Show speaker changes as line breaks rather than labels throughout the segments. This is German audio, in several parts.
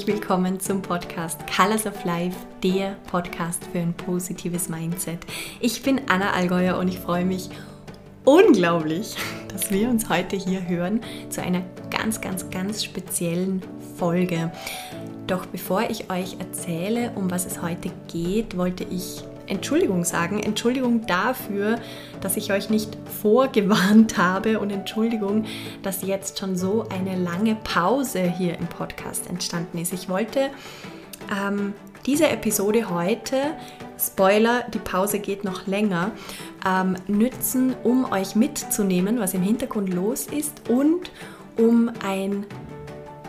Herzlich willkommen zum Podcast Colors of Life, der Podcast für ein positives Mindset. Ich bin Anna Allgäuer und ich freue mich unglaublich, dass wir uns heute hier hören zu einer ganz, ganz, ganz speziellen Folge. Doch bevor ich euch erzähle, um was es heute geht, wollte ich Entschuldigung sagen. Entschuldigung dafür, dass ich euch nicht vorgewarnt habe und Entschuldigung, dass jetzt schon so eine lange Pause hier im Podcast entstanden ist. Ich wollte ähm, diese Episode heute, Spoiler, die Pause geht noch länger, ähm, nützen, um euch mitzunehmen, was im Hintergrund los ist und um ein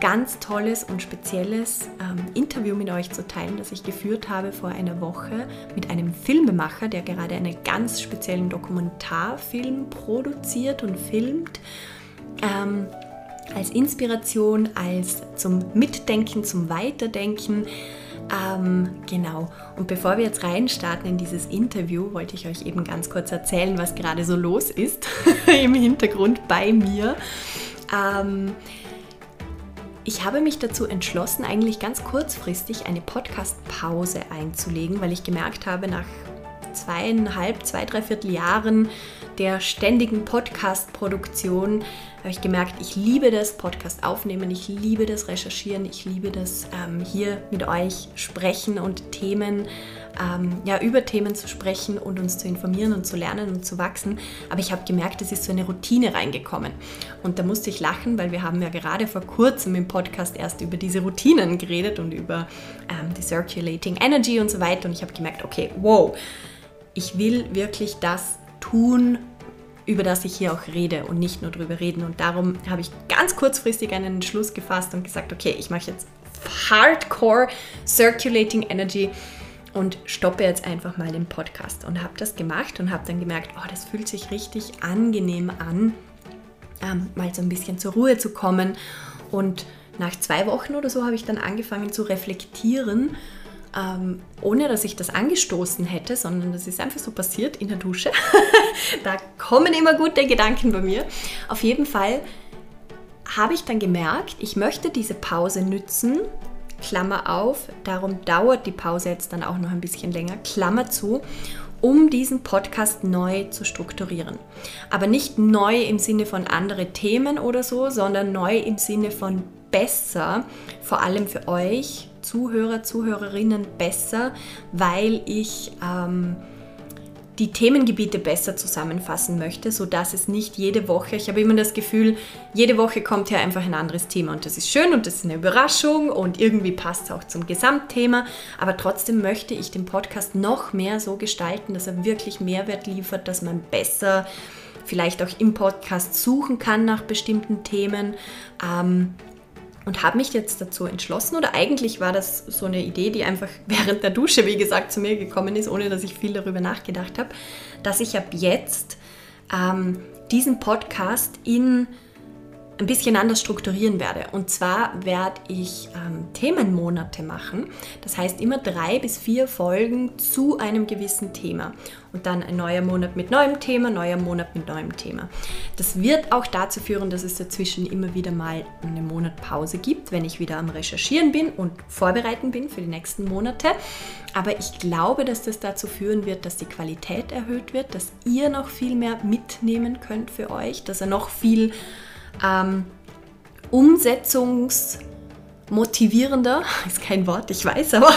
ganz tolles und spezielles ähm, Interview mit euch zu teilen, das ich geführt habe vor einer Woche mit einem Filmemacher, der gerade einen ganz speziellen Dokumentarfilm produziert und filmt. Ähm, als Inspiration, als zum Mitdenken, zum Weiterdenken. Ähm, genau. Und bevor wir jetzt reinstarten in dieses Interview, wollte ich euch eben ganz kurz erzählen, was gerade so los ist im Hintergrund bei mir. Ähm, ich habe mich dazu entschlossen, eigentlich ganz kurzfristig eine Podcast-Pause einzulegen, weil ich gemerkt habe, nach zweieinhalb, zwei, dreiviertel Jahren der ständigen Podcast-Produktion habe ich gemerkt, ich liebe das Podcast aufnehmen, ich liebe das Recherchieren, ich liebe das ähm, hier mit euch sprechen und Themen, ähm, ja, über Themen zu sprechen und uns zu informieren und zu lernen und zu wachsen. Aber ich habe gemerkt, es ist so eine Routine reingekommen. Und da musste ich lachen, weil wir haben ja gerade vor kurzem im Podcast erst über diese Routinen geredet und über ähm, die Circulating Energy und so weiter. Und ich habe gemerkt, okay, wow, ich will wirklich das tun, über das ich hier auch rede und nicht nur drüber reden. Und darum habe ich ganz kurzfristig einen Entschluss gefasst und gesagt, okay, ich mache jetzt Hardcore Circulating Energy und stoppe jetzt einfach mal den Podcast. Und habe das gemacht und habe dann gemerkt, oh, das fühlt sich richtig angenehm an, ähm, mal so ein bisschen zur Ruhe zu kommen. Und nach zwei Wochen oder so habe ich dann angefangen zu reflektieren ähm, ohne dass ich das angestoßen hätte, sondern das ist einfach so passiert in der Dusche. da kommen immer gute Gedanken bei mir. Auf jeden Fall habe ich dann gemerkt, ich möchte diese Pause nützen, Klammer auf, darum dauert die Pause jetzt dann auch noch ein bisschen länger, Klammer zu, um diesen Podcast neu zu strukturieren. Aber nicht neu im Sinne von andere Themen oder so, sondern neu im Sinne von besser, vor allem für euch Zuhörer, Zuhörerinnen besser, weil ich ähm, die Themengebiete besser zusammenfassen möchte, sodass es nicht jede Woche, ich habe immer das Gefühl, jede Woche kommt hier einfach ein anderes Thema und das ist schön und das ist eine Überraschung und irgendwie passt es auch zum Gesamtthema, aber trotzdem möchte ich den Podcast noch mehr so gestalten, dass er wirklich Mehrwert liefert, dass man besser vielleicht auch im Podcast suchen kann nach bestimmten Themen. Ähm, und habe mich jetzt dazu entschlossen, oder eigentlich war das so eine Idee, die einfach während der Dusche, wie gesagt, zu mir gekommen ist, ohne dass ich viel darüber nachgedacht habe, dass ich ab jetzt ähm, diesen Podcast in ein bisschen anders strukturieren werde. Und zwar werde ich ähm, Themenmonate machen. Das heißt immer drei bis vier Folgen zu einem gewissen Thema. Und dann ein neuer Monat mit neuem Thema, neuer Monat mit neuem Thema. Das wird auch dazu führen, dass es dazwischen immer wieder mal eine Monatpause gibt, wenn ich wieder am Recherchieren bin und vorbereiten bin für die nächsten Monate. Aber ich glaube, dass das dazu führen wird, dass die Qualität erhöht wird, dass ihr noch viel mehr mitnehmen könnt für euch, dass er noch viel ähm, umsetzungsmotivierender, ist kein Wort, ich weiß, aber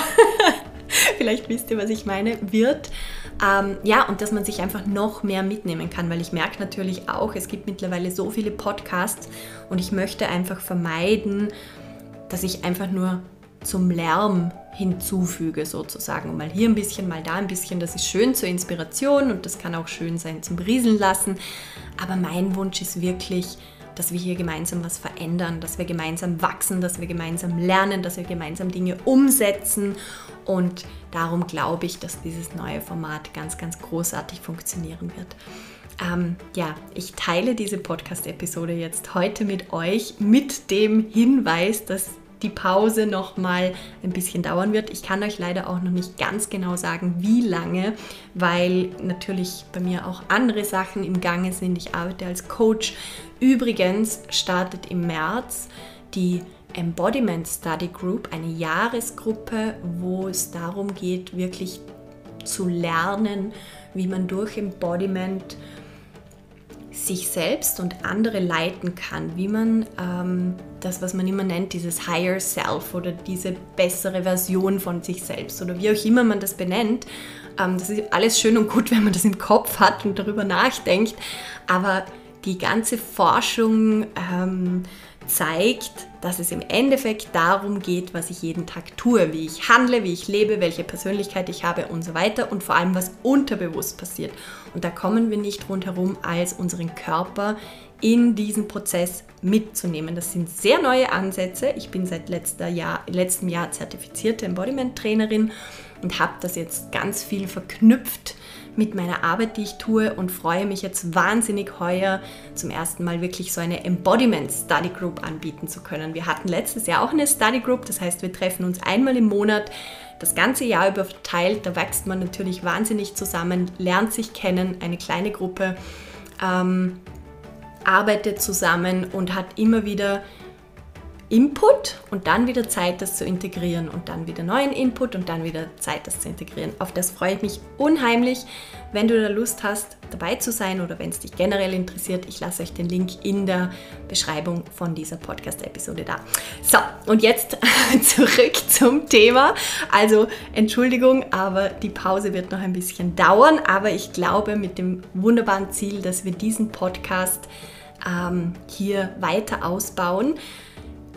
vielleicht wisst ihr, was ich meine, wird. Ähm, ja, und dass man sich einfach noch mehr mitnehmen kann, weil ich merke natürlich auch, es gibt mittlerweile so viele Podcasts und ich möchte einfach vermeiden, dass ich einfach nur zum Lärm hinzufüge sozusagen. Mal hier ein bisschen, mal da ein bisschen. Das ist schön zur Inspiration und das kann auch schön sein zum Berieseln lassen. Aber mein Wunsch ist wirklich, dass wir hier gemeinsam was verändern, dass wir gemeinsam wachsen, dass wir gemeinsam lernen, dass wir gemeinsam Dinge umsetzen. Und darum glaube ich, dass dieses neue Format ganz, ganz großartig funktionieren wird. Ähm, ja, ich teile diese Podcast-Episode jetzt heute mit euch mit dem Hinweis, dass die Pause noch mal ein bisschen dauern wird. Ich kann euch leider auch noch nicht ganz genau sagen, wie lange, weil natürlich bei mir auch andere Sachen im Gange sind. Ich arbeite als Coach. Übrigens startet im März die Embodiment Study Group, eine Jahresgruppe, wo es darum geht, wirklich zu lernen, wie man durch Embodiment sich selbst und andere leiten kann, wie man ähm, das, was man immer nennt, dieses Higher Self oder diese bessere Version von sich selbst oder wie auch immer man das benennt. Ähm, das ist alles schön und gut, wenn man das im Kopf hat und darüber nachdenkt, aber die ganze Forschung ähm, zeigt, dass es im Endeffekt darum geht, was ich jeden Tag tue, wie ich handle, wie ich lebe, welche Persönlichkeit ich habe und so weiter und vor allem, was unterbewusst passiert. Und da kommen wir nicht rundherum, als unseren Körper in diesen Prozess mitzunehmen. Das sind sehr neue Ansätze. Ich bin seit letzter Jahr, letztem Jahr zertifizierte Embodiment-Trainerin und habe das jetzt ganz viel verknüpft mit meiner Arbeit, die ich tue und freue mich jetzt wahnsinnig heuer zum ersten Mal wirklich so eine Embodiment Study Group anbieten zu können. Wir hatten letztes Jahr auch eine Study Group, das heißt, wir treffen uns einmal im Monat das ganze Jahr über verteilt. Da wächst man natürlich wahnsinnig zusammen, lernt sich kennen, eine kleine Gruppe, ähm, arbeitet zusammen und hat immer wieder Input und dann wieder Zeit, das zu integrieren und dann wieder neuen Input und dann wieder Zeit, das zu integrieren. Auf das freue ich mich unheimlich. Wenn du da Lust hast, dabei zu sein oder wenn es dich generell interessiert, ich lasse euch den Link in der Beschreibung von dieser Podcast-Episode da. So, und jetzt zurück zum Thema. Also, Entschuldigung, aber die Pause wird noch ein bisschen dauern, aber ich glaube mit dem wunderbaren Ziel, dass wir diesen Podcast ähm, hier weiter ausbauen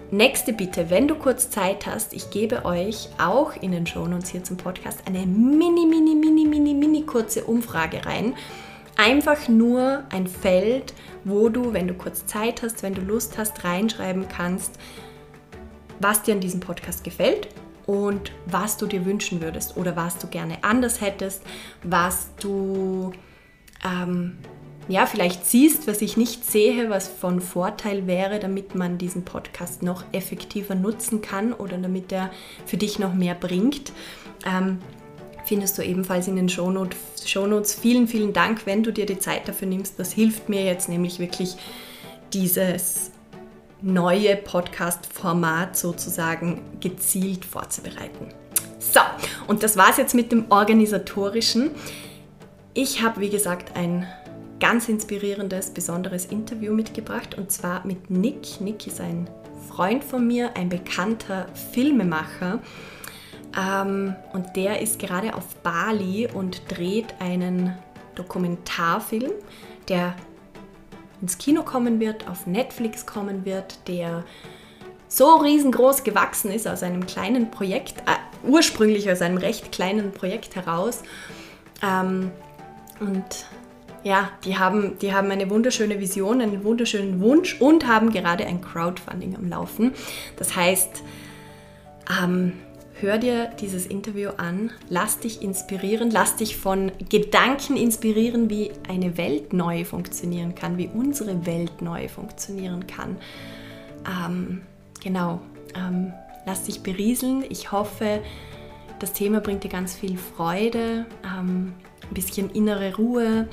Nächste Bitte, wenn du kurz Zeit hast, ich gebe euch auch in den Shownotes hier zum Podcast eine mini, mini, mini, mini, mini kurze Umfrage rein. Einfach nur ein Feld, wo du, wenn du kurz Zeit hast, wenn du Lust hast, reinschreiben kannst, was dir an diesem Podcast gefällt und was du dir wünschen würdest oder was du gerne anders hättest, was du ähm, ja, vielleicht siehst, was ich nicht sehe, was von Vorteil wäre, damit man diesen Podcast noch effektiver nutzen kann oder damit er für dich noch mehr bringt. Ähm, findest du ebenfalls in den Shownotes. Vielen, vielen Dank, wenn du dir die Zeit dafür nimmst. Das hilft mir jetzt nämlich wirklich, dieses neue Podcast-Format sozusagen gezielt vorzubereiten. So, und das war es jetzt mit dem organisatorischen. Ich habe, wie gesagt, ein ganz inspirierendes, besonderes Interview mitgebracht und zwar mit Nick. Nick ist ein Freund von mir, ein bekannter Filmemacher ähm, und der ist gerade auf Bali und dreht einen Dokumentarfilm, der ins Kino kommen wird, auf Netflix kommen wird, der so riesengroß gewachsen ist aus einem kleinen Projekt, äh, ursprünglich aus einem recht kleinen Projekt heraus. Ähm, und ja, die haben, die haben eine wunderschöne Vision, einen wunderschönen Wunsch und haben gerade ein Crowdfunding am Laufen. Das heißt, ähm, hör dir dieses Interview an, lass dich inspirieren, lass dich von Gedanken inspirieren, wie eine Welt neu funktionieren kann, wie unsere Welt neu funktionieren kann. Ähm, genau, ähm, lass dich berieseln. Ich hoffe, das Thema bringt dir ganz viel Freude, ähm, ein bisschen innere Ruhe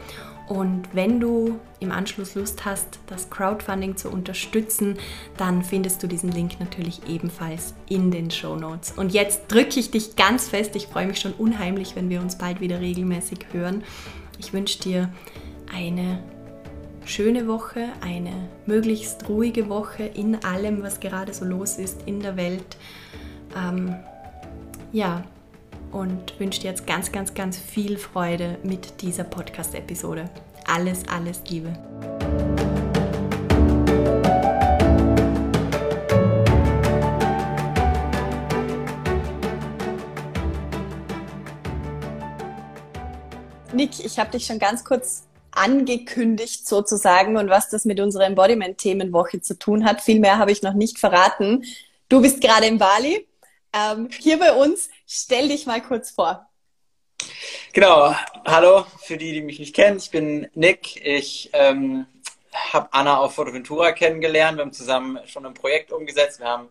und wenn du im Anschluss Lust hast, das Crowdfunding zu unterstützen, dann findest du diesen Link natürlich ebenfalls in den Show Notes. Und jetzt drücke ich dich ganz fest. Ich freue mich schon unheimlich, wenn wir uns bald wieder regelmäßig hören. Ich wünsche dir eine schöne Woche, eine möglichst ruhige Woche in allem, was gerade so los ist in der Welt. Ähm, ja, und wünsche dir jetzt ganz, ganz, ganz viel Freude mit dieser Podcast-Episode. Alles, alles Liebe. Nick, ich habe dich schon ganz kurz angekündigt sozusagen und was das mit unserer Embodiment-Themenwoche zu tun hat. Viel mehr habe ich noch nicht verraten. Du bist gerade in Bali ähm, hier bei uns. Stell dich mal kurz vor.
Genau, hallo für die, die mich nicht kennen. Ich bin Nick. Ich ähm, habe Anna auf Fotoventura kennengelernt. Wir haben zusammen schon ein Projekt umgesetzt. Wir haben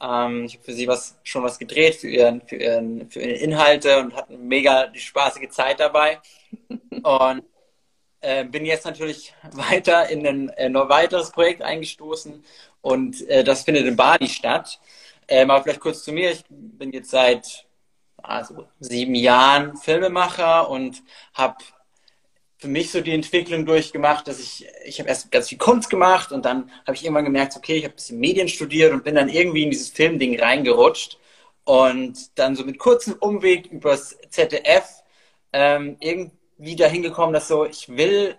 ähm, ich habe für sie was, schon was gedreht für, ihren, für, ihren, für ihre Inhalte und hatten mega die spaßige Zeit dabei. Und äh, bin jetzt natürlich weiter in ein, ein weiteres Projekt eingestoßen Und äh, das findet in Bali statt. Ähm, aber vielleicht kurz zu mir. Ich bin jetzt seit also, sieben Jahren Filmemacher und habe für mich so die Entwicklung durchgemacht, dass ich, ich habe erst ganz viel Kunst gemacht und dann habe ich irgendwann gemerkt, okay, ich habe ein bisschen Medien studiert und bin dann irgendwie in dieses Filmding reingerutscht und dann so mit kurzem Umweg übers ZDF ähm, irgendwie dahin gekommen, dass so, ich will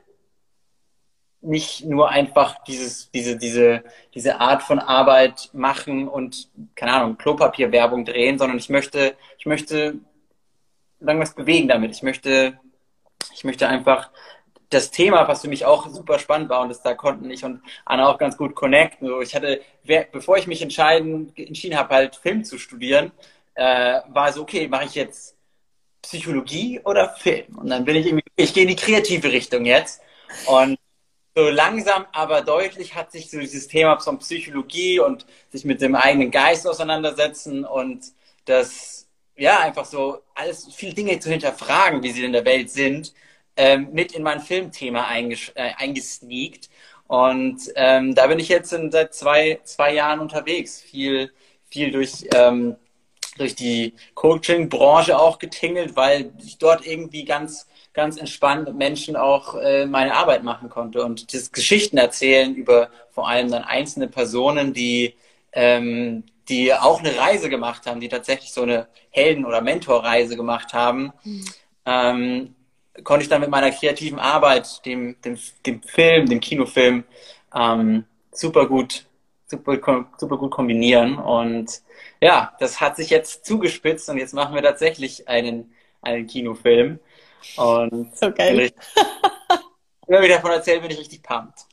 nicht nur einfach dieses, diese, diese, diese Art von Arbeit machen und, keine Ahnung, Klopapierwerbung drehen, sondern ich möchte, ich möchte irgendwas bewegen damit. Ich möchte, ich möchte einfach das Thema, was für mich auch super spannend war und das, da konnten ich und Anna auch ganz gut connecten. So, ich hatte, bevor ich mich entscheiden, entschieden habe, halt Film zu studieren, äh, war so, okay, mache ich jetzt Psychologie oder Film? Und dann bin ich irgendwie, ich gehe in die kreative Richtung jetzt. Und so langsam, aber deutlich hat sich so dieses Thema von Psychologie und sich mit dem eigenen Geist auseinandersetzen und das, ja, einfach so alles, viele Dinge zu hinterfragen, wie sie in der Welt sind, ähm, mit in mein Filmthema äh, eingesneakt. Und ähm, da bin ich jetzt in, seit zwei, zwei Jahren unterwegs, viel, viel durch, ähm, durch die Coaching-Branche auch getingelt, weil ich dort irgendwie ganz ganz entspannt mit Menschen auch äh, meine Arbeit machen konnte und das Geschichten erzählen über vor allem dann einzelne Personen, die ähm, die auch eine Reise gemacht haben, die tatsächlich so eine Helden- oder Mentorreise gemacht haben, mhm. ähm, konnte ich dann mit meiner kreativen Arbeit, dem, dem, dem Film, dem Kinofilm, ähm, super gut, super, super gut kombinieren. Und ja, das hat sich jetzt zugespitzt und jetzt machen wir tatsächlich einen, einen Kinofilm. Und
so geil.
Ich, wenn ich davon erzähle, bin ich richtig pumped.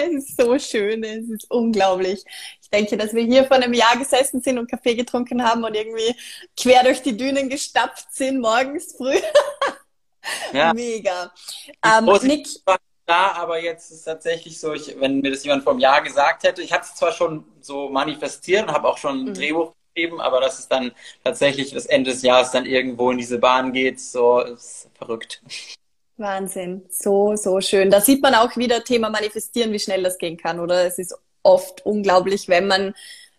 es ist so schön, es ist unglaublich. Ich denke, dass wir hier vor einem Jahr gesessen sind und Kaffee getrunken haben und irgendwie quer durch die Dünen gestapft sind, morgens früh. ja. Mega.
Ähm, Nick, da, aber jetzt ist es tatsächlich so, ich, wenn mir das jemand vor einem Jahr gesagt hätte, ich habe es zwar schon so manifestiert und habe auch schon ein mhm. Drehbuch geben, aber dass es dann tatsächlich das Ende des Jahres dann irgendwo in diese Bahn geht, so ist verrückt.
Wahnsinn, so, so schön. Da sieht man auch wieder Thema Manifestieren, wie schnell das gehen kann, oder? Es ist oft unglaublich, wenn man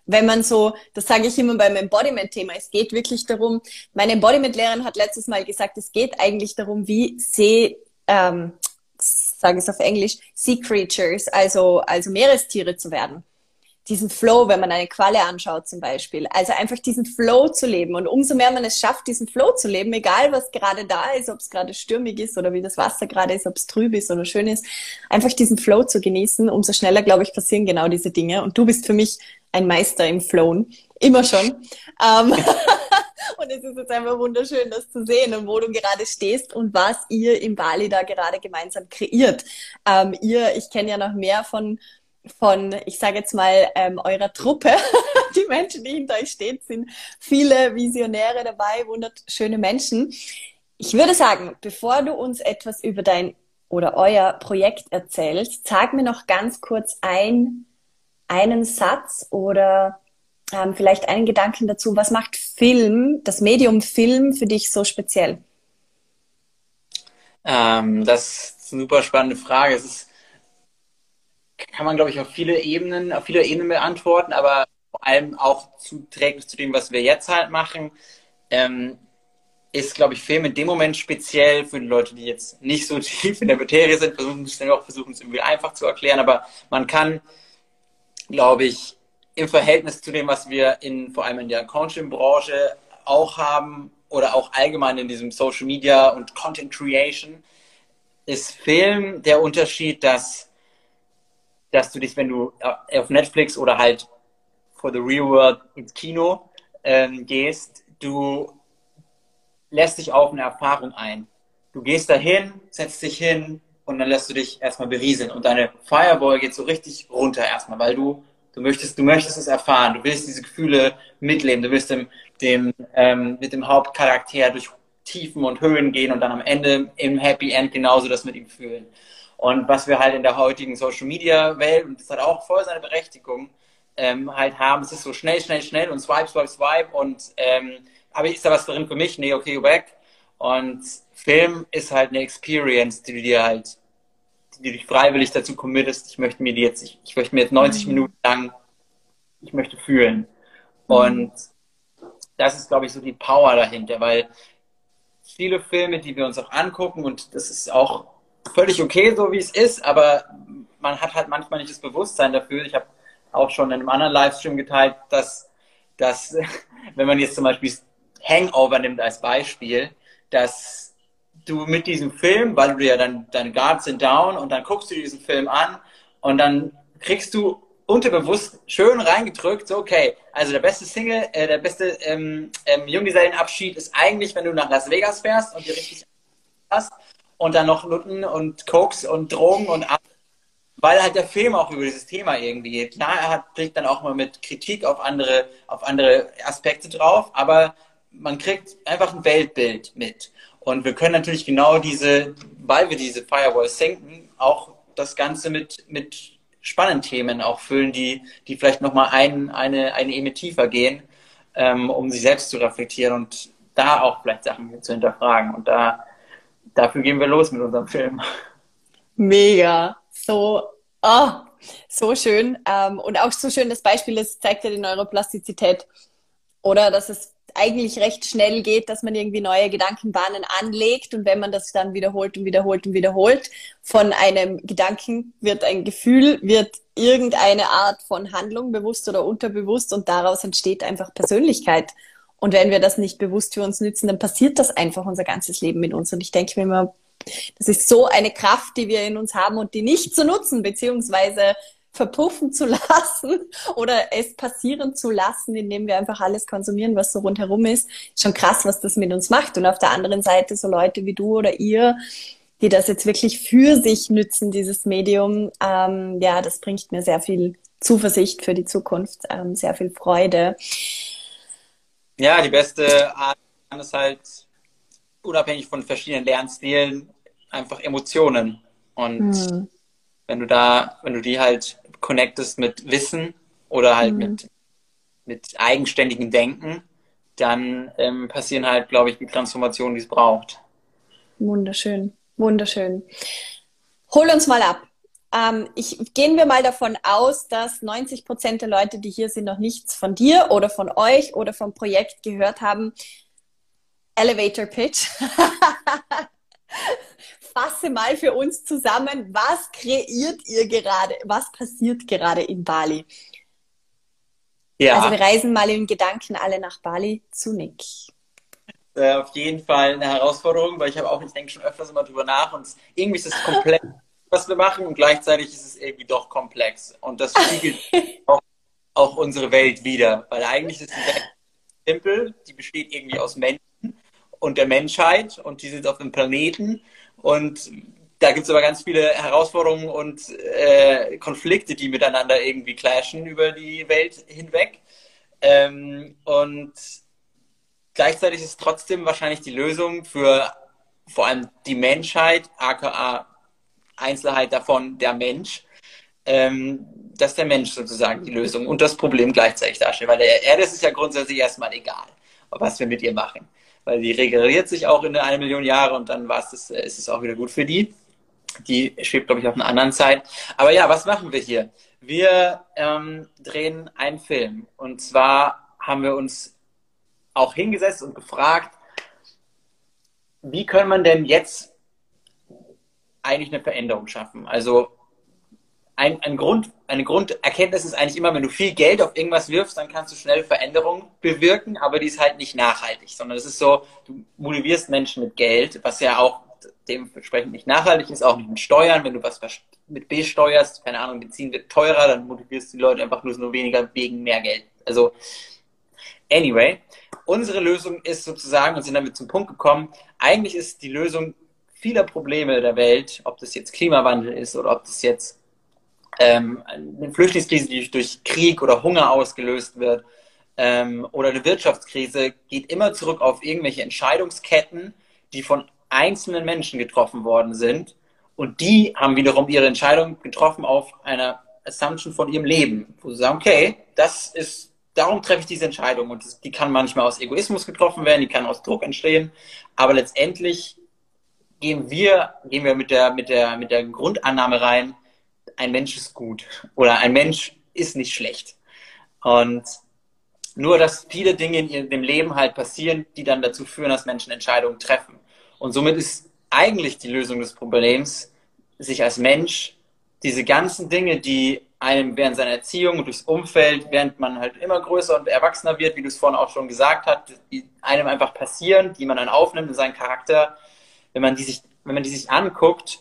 wenn man so, das sage ich immer beim Embodiment-Thema, es geht wirklich darum, meine Embodiment-Lehrerin hat letztes Mal gesagt, es geht eigentlich darum, wie See, ähm, sage es auf Englisch, Sea Creatures, also, also Meerestiere zu werden diesen Flow, wenn man eine Qualle anschaut zum Beispiel. Also einfach diesen Flow zu leben. Und umso mehr man es schafft, diesen Flow zu leben, egal was gerade da ist, ob es gerade stürmig ist oder wie das Wasser gerade ist, ob es trüb ist oder schön ist, einfach diesen Flow zu genießen, umso schneller, glaube ich, passieren genau diese Dinge. Und du bist für mich ein Meister im Flown. Immer schon. Ähm, und es ist jetzt einfach wunderschön, das zu sehen und wo du gerade stehst und was ihr im Bali da gerade gemeinsam kreiert. Ähm, ihr, ich kenne ja noch mehr von von, ich sage jetzt mal, ähm, eurer Truppe. die Menschen, die hinter euch stehen, sind viele Visionäre dabei, wunderschöne Menschen. Ich würde sagen, bevor du uns etwas über dein oder euer Projekt erzählst, sag mir noch ganz kurz ein, einen Satz oder ähm, vielleicht einen Gedanken dazu. Was macht Film, das Medium Film für dich so speziell?
Ähm, das ist eine super spannende Frage. Es ist kann man, glaube ich, auf viele Ebenen, auf viele Ebenen beantworten, aber vor allem auch zuträglich zu dem, was wir jetzt halt machen, ähm, ist, glaube ich, Film in dem Moment speziell für die Leute, die jetzt nicht so tief in der Materie sind, versuchen es dann auch versuchen es irgendwie einfach zu erklären, aber man kann, glaube ich, im Verhältnis zu dem, was wir in vor allem in der Coaching-Branche auch haben oder auch allgemein in diesem Social Media und Content Creation, ist Film der Unterschied, dass dass du dich, wenn du äh, auf Netflix oder halt for the real world ins Kino ähm, gehst, du lässt dich auf eine Erfahrung ein. Du gehst dahin, setzt dich hin und dann lässt du dich erstmal berieseln und deine Firewall geht so richtig runter erstmal, weil du du möchtest du möchtest es erfahren, du willst diese Gefühle mitleben, du willst dem, dem ähm, mit dem Hauptcharakter durch Tiefen und Höhen gehen und dann am Ende im Happy End genauso das mit ihm fühlen. Und was wir halt in der heutigen Social Media Welt, und das hat auch voll seine Berechtigung, ähm, halt haben, es ist so schnell, schnell, schnell und swipe, swipe, swipe und ähm, aber ist da was drin für mich? Nee, okay, weg. Und Film ist halt eine Experience, die du dir halt, die dich freiwillig dazu committest, ich möchte mir die jetzt, ich, ich möchte mir jetzt 90 mhm. Minuten lang, ich möchte fühlen. Mhm. Und das ist, glaube ich, so die Power dahinter, weil viele Filme, die wir uns auch angucken, und das ist auch völlig okay, so wie es ist, aber man hat halt manchmal nicht das Bewusstsein dafür. Ich habe auch schon in einem anderen Livestream geteilt, dass, dass wenn man jetzt zum Beispiel Hangover nimmt als Beispiel, dass du mit diesem Film, weil du ja dann deine Guards sind down und dann guckst du diesen Film an und dann kriegst du unterbewusst schön reingedrückt, so okay, also der beste Single, äh, der beste ähm, ähm, Junggesellenabschied ist eigentlich, wenn du nach Las Vegas fährst und dir richtig hast und dann noch Nutten und Koks und Drogen und weil halt der Film auch über dieses Thema irgendwie geht. Klar, er hat, kriegt dann auch mal mit Kritik auf andere, auf andere Aspekte drauf, aber man kriegt einfach ein Weltbild mit. Und wir können natürlich genau diese, weil wir diese Firewalls senken, auch das Ganze mit, mit spannenden Themen auch füllen, die, die vielleicht nochmal ein, eine, eine Ebene tiefer gehen, ähm, um sich selbst zu reflektieren und da auch vielleicht Sachen zu hinterfragen. Und da, dafür gehen wir los mit unserem Film.
Mega. So, oh, so schön. Ähm, und auch so schön das Beispiel, das zeigt ja die Neuroplastizität. Oder dass es eigentlich recht schnell geht, dass man irgendwie neue Gedankenbahnen anlegt und wenn man das dann wiederholt und wiederholt und wiederholt, von einem Gedanken wird ein Gefühl, wird irgendeine Art von Handlung, bewusst oder unterbewusst und daraus entsteht einfach Persönlichkeit. Und wenn wir das nicht bewusst für uns nützen, dann passiert das einfach unser ganzes Leben mit uns. Und ich denke mir immer, das ist so eine Kraft, die wir in uns haben und die nicht zu nutzen, beziehungsweise verpuffen zu lassen oder es passieren zu lassen, indem wir einfach alles konsumieren, was so rundherum ist. Schon krass, was das mit uns macht. Und auf der anderen Seite so Leute wie du oder ihr, die das jetzt wirklich für sich nützen, dieses Medium, ähm, ja, das bringt mir sehr viel Zuversicht für die Zukunft, ähm, sehr viel Freude.
Ja, die beste Art ist halt unabhängig von verschiedenen Lernstilen einfach Emotionen. Und hm. wenn du da, wenn du die halt connectest mit Wissen oder halt mhm. mit, mit eigenständigem Denken, dann ähm, passieren halt, glaube ich, die Transformationen, die es braucht.
Wunderschön, wunderschön. Hol uns mal ab. Ähm, ich, gehen wir mal davon aus, dass 90 Prozent der Leute, die hier sind, noch nichts von dir oder von euch oder vom Projekt gehört haben. Elevator Pitch. fasse mal für uns zusammen, was kreiert ihr gerade, was passiert gerade in Bali? Ja. Also wir reisen mal in Gedanken alle nach Bali zu Nick.
Äh, auf jeden Fall eine Herausforderung, weil ich habe auch, ich denke schon öfters immer drüber nach und irgendwie ist es komplex, was wir machen und gleichzeitig ist es irgendwie doch komplex und das spiegelt auch, auch unsere Welt wieder, weil eigentlich ist die Welt simpel, die besteht irgendwie aus Menschen und der Menschheit und die sind auf dem Planeten und da gibt es aber ganz viele Herausforderungen und äh, Konflikte, die miteinander irgendwie clashen über die Welt hinweg. Ähm, und gleichzeitig ist trotzdem wahrscheinlich die Lösung für vor allem die Menschheit, aka Einzelheit davon der Mensch, ähm, dass der Mensch sozusagen die Lösung und das Problem gleichzeitig darstellt. Weil der Erde ist es ja grundsätzlich erstmal egal, was wir mit ihr machen weil die regeneriert sich auch in eine Million Jahre und dann war es äh, ist es auch wieder gut für die. Die schwebt, glaube ich, auf einer anderen Zeit. Aber ja, was machen wir hier? Wir ähm, drehen einen Film. Und zwar haben wir uns auch hingesetzt und gefragt, wie können man denn jetzt eigentlich eine Veränderung schaffen? Also ein, ein Grund, eine Grunderkenntnis ist eigentlich immer, wenn du viel Geld auf irgendwas wirfst, dann kannst du schnell Veränderungen bewirken, aber die ist halt nicht nachhaltig, sondern es ist so, du motivierst Menschen mit Geld, was ja auch dementsprechend nicht nachhaltig ist, auch nicht mit Steuern. Wenn du was mit B steuerst, keine Ahnung, Benzin wird teurer, dann motivierst du die Leute einfach nur weniger wegen mehr Geld. Also, anyway, unsere Lösung ist sozusagen, und sind damit zum Punkt gekommen, eigentlich ist die Lösung vieler Probleme der Welt, ob das jetzt Klimawandel ist oder ob das jetzt ähm, eine Flüchtlingskrise, die durch Krieg oder Hunger ausgelöst wird, ähm, oder eine Wirtschaftskrise, geht immer zurück auf irgendwelche Entscheidungsketten, die von einzelnen Menschen getroffen worden sind. Und die haben wiederum ihre Entscheidung getroffen auf einer Assumption von ihrem Leben, wo sie sagen, okay, das ist, darum treffe ich diese Entscheidung. Und das, die kann manchmal aus Egoismus getroffen werden, die kann aus Druck entstehen. Aber letztendlich gehen wir, gehen wir mit der, mit der, mit der Grundannahme rein, ein Mensch ist gut oder ein Mensch ist nicht schlecht. Und nur, dass viele Dinge in dem Leben halt passieren, die dann dazu führen, dass Menschen Entscheidungen treffen. Und somit ist eigentlich die Lösung des Problems, sich als Mensch diese ganzen Dinge, die einem während seiner Erziehung und durchs Umfeld, während man halt immer größer und erwachsener wird, wie du es vorhin auch schon gesagt hast, die einem einfach passieren, die man dann aufnimmt in seinen Charakter, wenn man die sich, wenn man die sich anguckt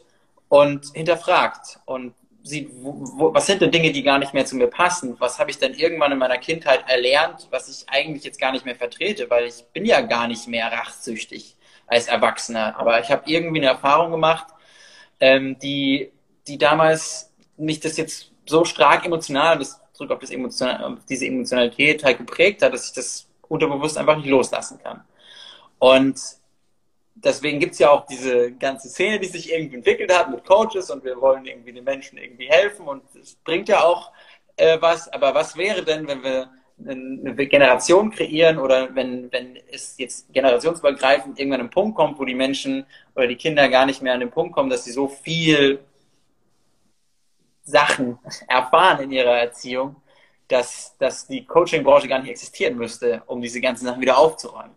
und hinterfragt und sieht, wo, wo, was sind denn Dinge, die gar nicht mehr zu mir passen? Was habe ich denn irgendwann in meiner Kindheit erlernt, was ich eigentlich jetzt gar nicht mehr vertrete, weil ich bin ja gar nicht mehr rachsüchtig als Erwachsener. Aber ich habe irgendwie eine Erfahrung gemacht, ähm, die, die damals mich das jetzt so stark emotional, das zurück auf, das emotional, auf diese Emotionalität halt geprägt hat, dass ich das unterbewusst einfach nicht loslassen kann. Und deswegen gibt es ja auch diese ganze Szene, die sich irgendwie entwickelt hat mit Coaches und wir wollen irgendwie den Menschen irgendwie helfen und es bringt ja auch äh, was. Aber was wäre denn, wenn wir eine Generation kreieren oder wenn, wenn es jetzt generationsübergreifend irgendwann ein Punkt kommt, wo die Menschen oder die Kinder gar nicht mehr an den Punkt kommen, dass sie so viel Sachen erfahren in ihrer Erziehung, dass, dass die Coaching-Branche gar nicht existieren müsste, um diese ganzen Sachen wieder aufzuräumen.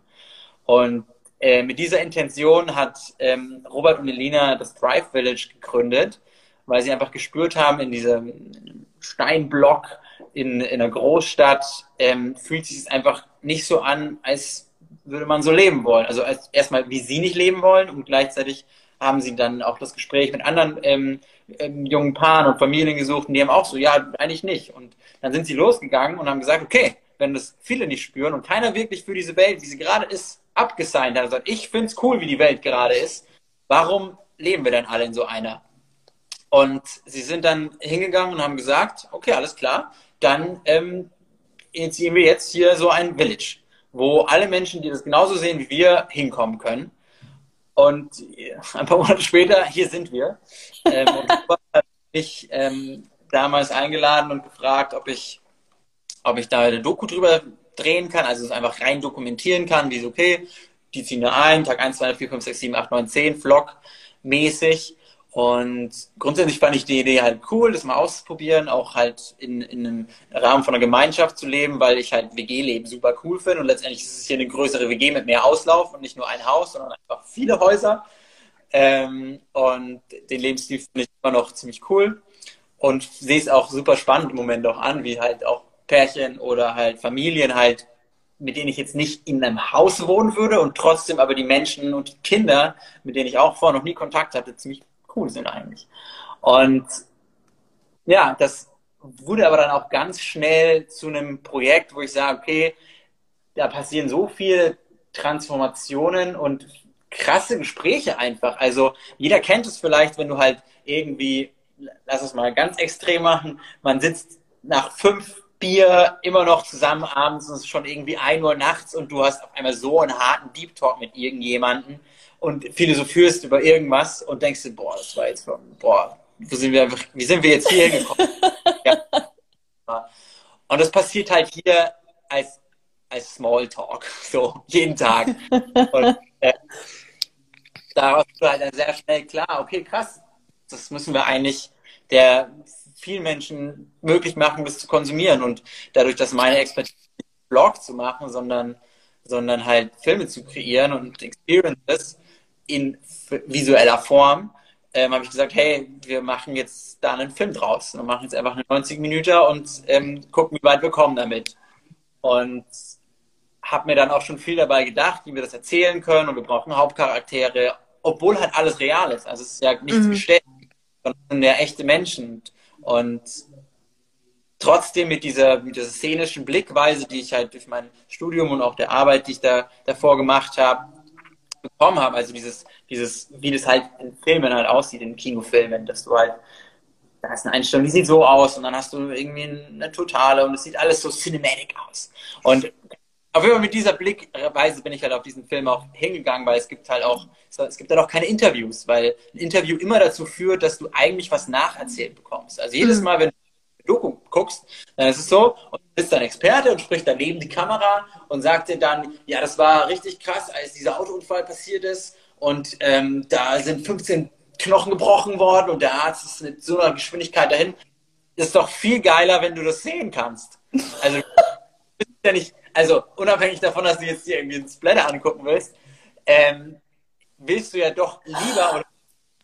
Und äh, mit dieser Intention hat ähm, Robert und Elina das Thrive Village gegründet, weil sie einfach gespürt haben, in diesem Steinblock in, in einer Großstadt ähm, fühlt sich es einfach nicht so an, als würde man so leben wollen. Also als, erstmal, wie sie nicht leben wollen und gleichzeitig haben sie dann auch das Gespräch mit anderen ähm, ähm, jungen Paaren und Familien gesucht und die haben auch so, ja, eigentlich nicht. Und dann sind sie losgegangen und haben gesagt, okay, wenn das viele nicht spüren und keiner wirklich für diese Welt, wie sie gerade ist, abgesigned hat, sagt, ich finde es cool, wie die Welt gerade ist, warum leben wir denn alle in so einer? Und sie sind dann hingegangen und haben gesagt, okay, alles klar, dann ähm, initiieren wir jetzt hier so ein Village, wo alle Menschen, die das genauso sehen wie wir, hinkommen können. Und ein paar Monate später, hier sind wir. Ähm, und habe mich ähm, damals eingeladen und gefragt, ob ich, ob ich da eine Doku drüber drehen kann, also es einfach rein dokumentieren kann, wie so, okay, die ziehen da ein, Tag 1, 2, 3, 4, 5, 6, 7, 8, 9, 10, Vlog mäßig. Und grundsätzlich fand ich die Idee halt cool, das mal auszuprobieren, auch halt in, in einem Rahmen von einer Gemeinschaft zu leben, weil ich halt WG-Leben super cool finde. Und letztendlich ist es hier eine größere WG mit mehr Auslauf und nicht nur ein Haus, sondern einfach viele Häuser. Ähm, und den Lebensstil finde ich immer noch ziemlich cool. Und sehe es auch super spannend im Moment auch an, wie halt auch Pärchen oder halt Familien halt, mit denen ich jetzt nicht in einem Haus wohnen würde und trotzdem aber die Menschen und die Kinder, mit denen ich auch vorher noch nie Kontakt hatte, ziemlich cool sind eigentlich. Und ja, das wurde aber dann auch ganz schnell zu einem Projekt, wo ich sage, okay, da passieren so viele Transformationen und krasse Gespräche einfach. Also jeder kennt es vielleicht, wenn du halt irgendwie, lass es mal ganz extrem machen, man sitzt nach fünf Bier immer noch zusammen abends und es ist schon irgendwie ein Uhr nachts und du hast auf einmal so einen harten Deep Talk mit irgendjemanden und philosophierst über irgendwas und denkst dir, boah, das war jetzt boah, wo sind wir, wie sind wir jetzt hier gekommen? ja. Und das passiert halt hier als, als Smalltalk, so jeden Tag. Und äh, daraus wird halt dann sehr schnell klar, okay, krass, das müssen wir eigentlich der vielen Menschen möglich machen, das zu konsumieren. Und dadurch, dass meine Expertise nicht Blog zu machen, sondern, sondern halt Filme zu kreieren und Experiences, in visueller Form, ähm, habe ich gesagt, hey, wir machen jetzt da einen Film draus und machen jetzt einfach eine 90 Minuten und ähm, gucken, wie weit wir kommen damit. Und habe mir dann auch schon viel dabei gedacht, wie wir das erzählen können und wir brauchen Hauptcharaktere, obwohl halt alles real ist. Also es ist ja nichts mhm. gestellt, sondern sind ja echte Menschen. Und trotzdem mit dieser, mit dieser szenischen Blickweise, die ich halt durch mein Studium und auch der Arbeit, die ich da davor gemacht habe, bekommen habe. Also dieses, dieses, wie das halt in Filmen halt aussieht, in Kinofilmen, dass du halt, da hast eine Einstellung, die sieht so aus und dann hast du irgendwie eine totale und es sieht alles so cinematic aus. Und auf jeden Fall mit dieser Blickweise bin ich halt auf diesen Film auch hingegangen, weil es gibt halt auch, es gibt halt auch keine Interviews, weil ein Interview immer dazu führt, dass du eigentlich was nacherzählt bekommst. Also jedes mhm. Mal, wenn Doku guckst, dann ist es so, und du bist ein Experte und spricht daneben die Kamera und sagt dir dann, ja, das war richtig krass, als dieser Autounfall passiert ist und ähm, da sind 15 Knochen gebrochen worden und der Arzt ist mit so einer Geschwindigkeit dahin. Ist doch viel geiler, wenn du das sehen kannst. Also, ja nicht, also unabhängig davon, dass du jetzt dir irgendwie ein Splatter angucken willst, ähm, willst du ja doch lieber oder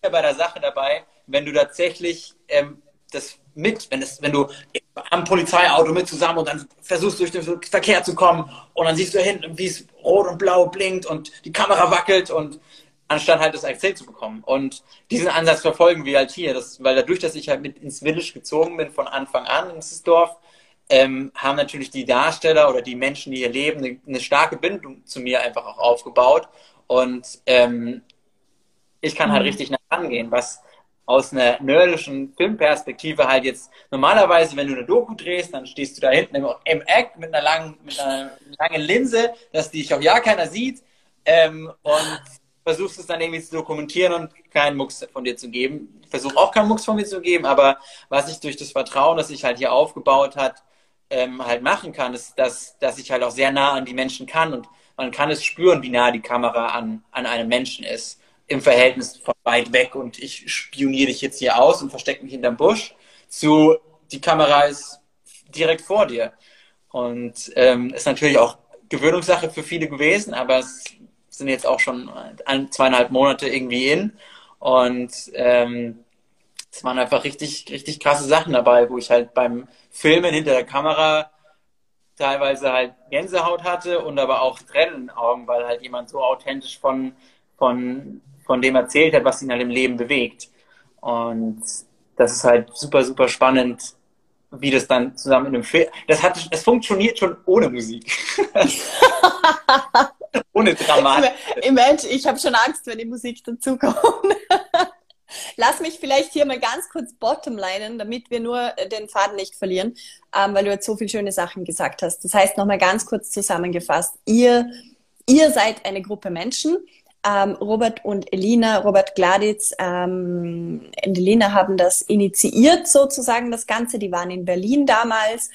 bei der Sache dabei, wenn du tatsächlich ähm, das mit, wenn, es, wenn du am Polizeiauto mit zusammen und dann versuchst durch den Verkehr zu kommen und dann siehst du hinten, wie es rot und blau blinkt und die Kamera wackelt und anstatt halt das erzählt zu bekommen. Und diesen Ansatz verfolgen wir halt hier, das, weil dadurch, dass ich halt mit ins Village gezogen bin von Anfang an ins Dorf, ähm, haben natürlich die Darsteller oder die Menschen, die hier leben, eine, eine starke Bindung zu mir einfach auch aufgebaut. Und ähm, ich kann halt mhm. richtig nach rangehen, was aus einer nerdischen Filmperspektive halt jetzt normalerweise, wenn du eine Doku drehst, dann stehst du da hinten im, im Eck mit einer langen, mit einer langen Linse, dass dich auch ja keiner sieht ähm, und versuchst es dann irgendwie zu dokumentieren und keinen Mucks von dir zu geben. Ich versuche auch keinen Mucks von mir zu geben, aber was ich durch das Vertrauen, das sich halt hier aufgebaut hat, ähm, halt machen kann, ist, dass, dass ich halt auch sehr nah an die Menschen kann und man kann es spüren, wie nah die Kamera an, an einem Menschen ist im Verhältnis von weit weg und ich spioniere dich jetzt hier aus und verstecke mich hinterm Busch zu die Kamera ist direkt vor dir. Und ähm, ist natürlich auch Gewöhnungssache für viele gewesen, aber es sind jetzt auch schon ein, zweieinhalb Monate irgendwie in. Und ähm, es waren einfach richtig, richtig krasse Sachen dabei, wo ich halt beim Filmen hinter der Kamera teilweise halt Gänsehaut hatte und aber auch Tränen in den Augen, weil halt jemand so authentisch von, von von dem erzählt hat, was ihn halt im Leben bewegt. Und das ist halt super, super spannend, wie das dann zusammen in einem Film. Das hat, es funktioniert schon ohne Musik. ohne Dramatik.
Imagine, ich habe schon Angst, wenn die Musik dazukommt. Lass mich vielleicht hier mal ganz kurz bottomlinen, damit wir nur den Faden nicht verlieren, ähm, weil du jetzt so viele schöne Sachen gesagt hast. Das heißt, nochmal ganz kurz zusammengefasst. Ihr, ihr seid eine Gruppe Menschen, ähm, Robert und Elina, Robert Gladitz ähm, und Elina haben das initiiert sozusagen, das Ganze. Die waren in Berlin damals,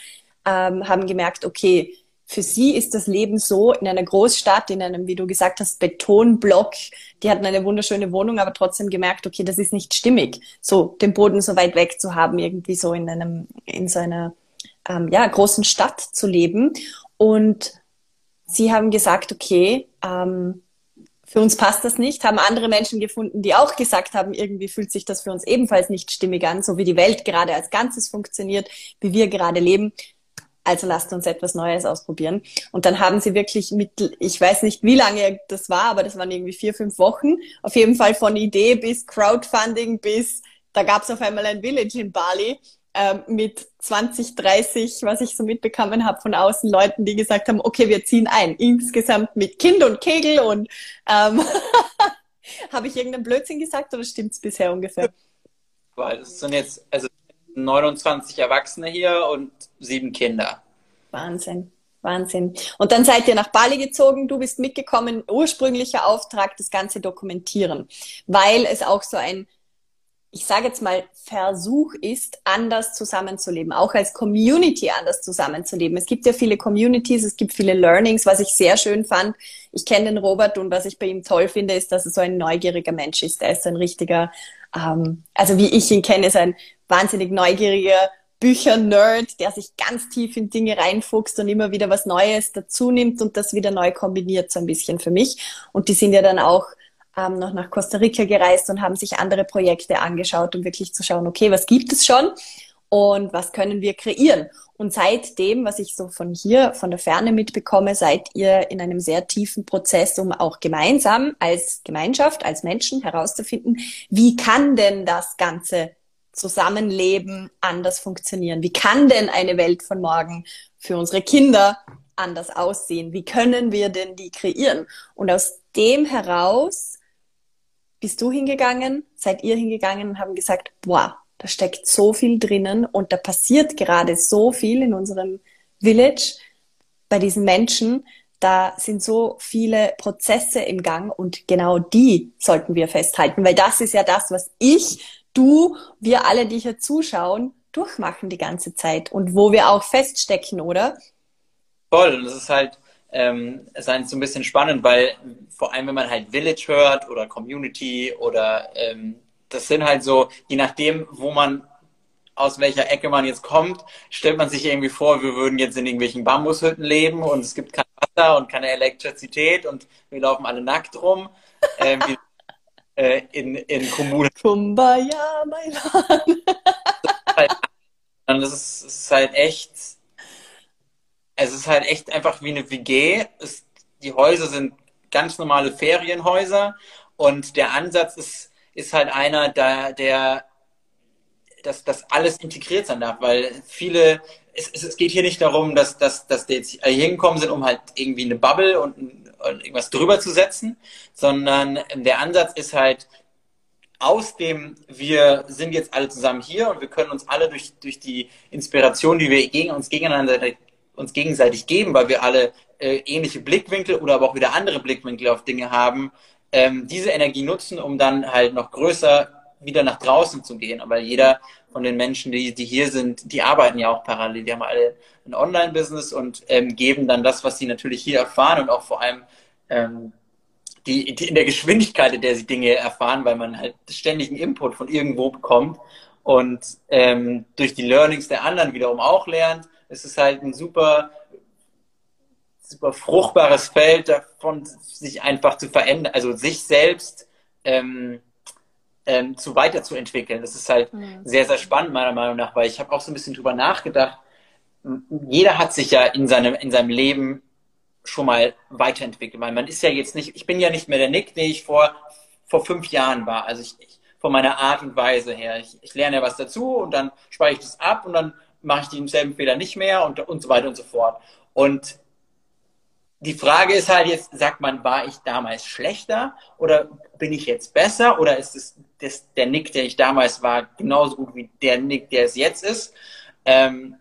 ähm, haben gemerkt, okay, für sie ist das Leben so in einer Großstadt, in einem, wie du gesagt hast, Betonblock. Die hatten eine wunderschöne Wohnung, aber trotzdem gemerkt, okay, das ist nicht stimmig, so den Boden so weit weg zu haben, irgendwie so in einem, in so einer ähm, ja, großen Stadt zu leben. Und sie haben gesagt, okay, ähm, für uns passt das nicht, haben andere Menschen gefunden, die auch gesagt haben, irgendwie fühlt sich das für uns ebenfalls nicht stimmig an, so wie die Welt gerade als Ganzes funktioniert, wie wir gerade leben. Also lasst uns etwas Neues ausprobieren. Und dann haben sie wirklich mit, ich weiß nicht, wie lange das war, aber das waren irgendwie vier, fünf Wochen. Auf jeden Fall von Idee bis Crowdfunding bis, da gab es auf einmal ein Village in Bali ähm, mit 20, 30, was ich so mitbekommen habe von außen, Leuten, die gesagt haben, okay, wir ziehen ein. Insgesamt mit Kind und Kegel und ähm, habe ich irgendeinen Blödsinn gesagt oder stimmt es bisher ungefähr?
Weil es sind jetzt also 29 Erwachsene hier und sieben Kinder.
Wahnsinn. Wahnsinn. Und dann seid ihr nach Bali gezogen, du bist mitgekommen, ursprünglicher Auftrag, das Ganze dokumentieren, weil es auch so ein ich sage jetzt mal, Versuch ist, anders zusammenzuleben, auch als Community anders zusammenzuleben. Es gibt ja viele Communities, es gibt viele Learnings, was ich sehr schön fand. Ich kenne den Robert und was ich bei ihm toll finde, ist, dass er so ein neugieriger Mensch ist. Er ist ein richtiger, ähm, also wie ich ihn kenne, ist ein wahnsinnig neugieriger Bücher-Nerd, der sich ganz tief in Dinge reinfuchst und immer wieder was Neues dazu nimmt und das wieder neu kombiniert, so ein bisschen für mich. Und die sind ja dann auch ähm, noch nach Costa Rica gereist und haben sich andere Projekte angeschaut, um wirklich zu schauen, okay, was gibt es schon und was können wir kreieren? Und seitdem, was ich so von hier, von der Ferne mitbekomme, seid ihr in einem sehr tiefen Prozess, um auch gemeinsam als Gemeinschaft, als Menschen herauszufinden, wie kann denn das ganze Zusammenleben anders funktionieren? Wie kann denn eine Welt von morgen für unsere Kinder anders aussehen? Wie können wir denn die kreieren? Und aus dem heraus bist du hingegangen, seid ihr hingegangen und haben gesagt, boah, da steckt so viel drinnen und da passiert gerade so viel in unserem Village bei diesen Menschen. Da sind so viele Prozesse im Gang und genau die sollten wir festhalten, weil das ist ja das, was ich, du, wir alle, die hier zuschauen, durchmachen die ganze Zeit und wo wir auch feststecken, oder?
Voll, das ist halt ähm, sein so ein bisschen spannend, weil vor allem, wenn man halt Village hört oder Community oder ähm, das sind halt so, je nachdem, wo man aus welcher Ecke man jetzt kommt, stellt man sich irgendwie vor, wir würden jetzt in irgendwelchen Bambushütten leben und es gibt kein Wasser und keine Elektrizität und wir laufen alle nackt rum. Äh, wie, äh, in, in Kommunen.
Kumbaya, mein Mann.
Und es ist, es ist halt echt, es ist halt echt einfach wie eine WG. Es, die Häuser sind ganz normale Ferienhäuser. Und der Ansatz ist, ist halt einer, der, der dass das alles integriert sein darf, weil viele, es, es geht hier nicht darum, dass, dass, dass die jetzt hier hinkommen sind, um halt irgendwie eine Bubble und, und irgendwas drüber zu setzen, sondern der Ansatz ist halt, aus dem, wir sind jetzt alle zusammen hier und wir können uns alle durch, durch die Inspiration, die wir gegen uns gegeneinander uns gegenseitig geben, weil wir alle äh, ähnliche Blickwinkel oder aber auch wieder andere Blickwinkel auf Dinge haben, ähm, diese Energie nutzen, um dann halt noch größer wieder nach draußen zu gehen. Aber jeder von den Menschen, die, die hier sind, die arbeiten ja auch parallel. Die haben alle ein Online-Business und ähm, geben dann das, was sie natürlich hier erfahren und auch vor allem ähm, die, die in der Geschwindigkeit, in der sie Dinge erfahren, weil man halt ständig einen Input von irgendwo bekommt und ähm, durch die Learnings der anderen wiederum auch lernt. Es ist halt ein super super fruchtbares Feld davon, sich einfach zu verändern, also sich selbst ähm, ähm, zu weiterzuentwickeln. Das ist halt mhm. sehr, sehr spannend, meiner Meinung nach, weil ich habe auch so ein bisschen drüber nachgedacht. Jeder hat sich ja in seinem, in seinem Leben schon mal weiterentwickelt. Weil man ist ja jetzt nicht, ich bin ja nicht mehr der Nick, den ich vor, vor fünf Jahren war. Also ich, ich von meiner Art und Weise her. Ich, ich lerne ja was dazu und dann speichere ich das ab und dann mache ich denselben Fehler nicht mehr und, und so weiter und so fort. Und die Frage ist halt jetzt, sagt man, war ich damals schlechter oder bin ich jetzt besser oder ist es das, der Nick, der ich damals war, genauso gut wie der Nick, der es jetzt ist? Ähm,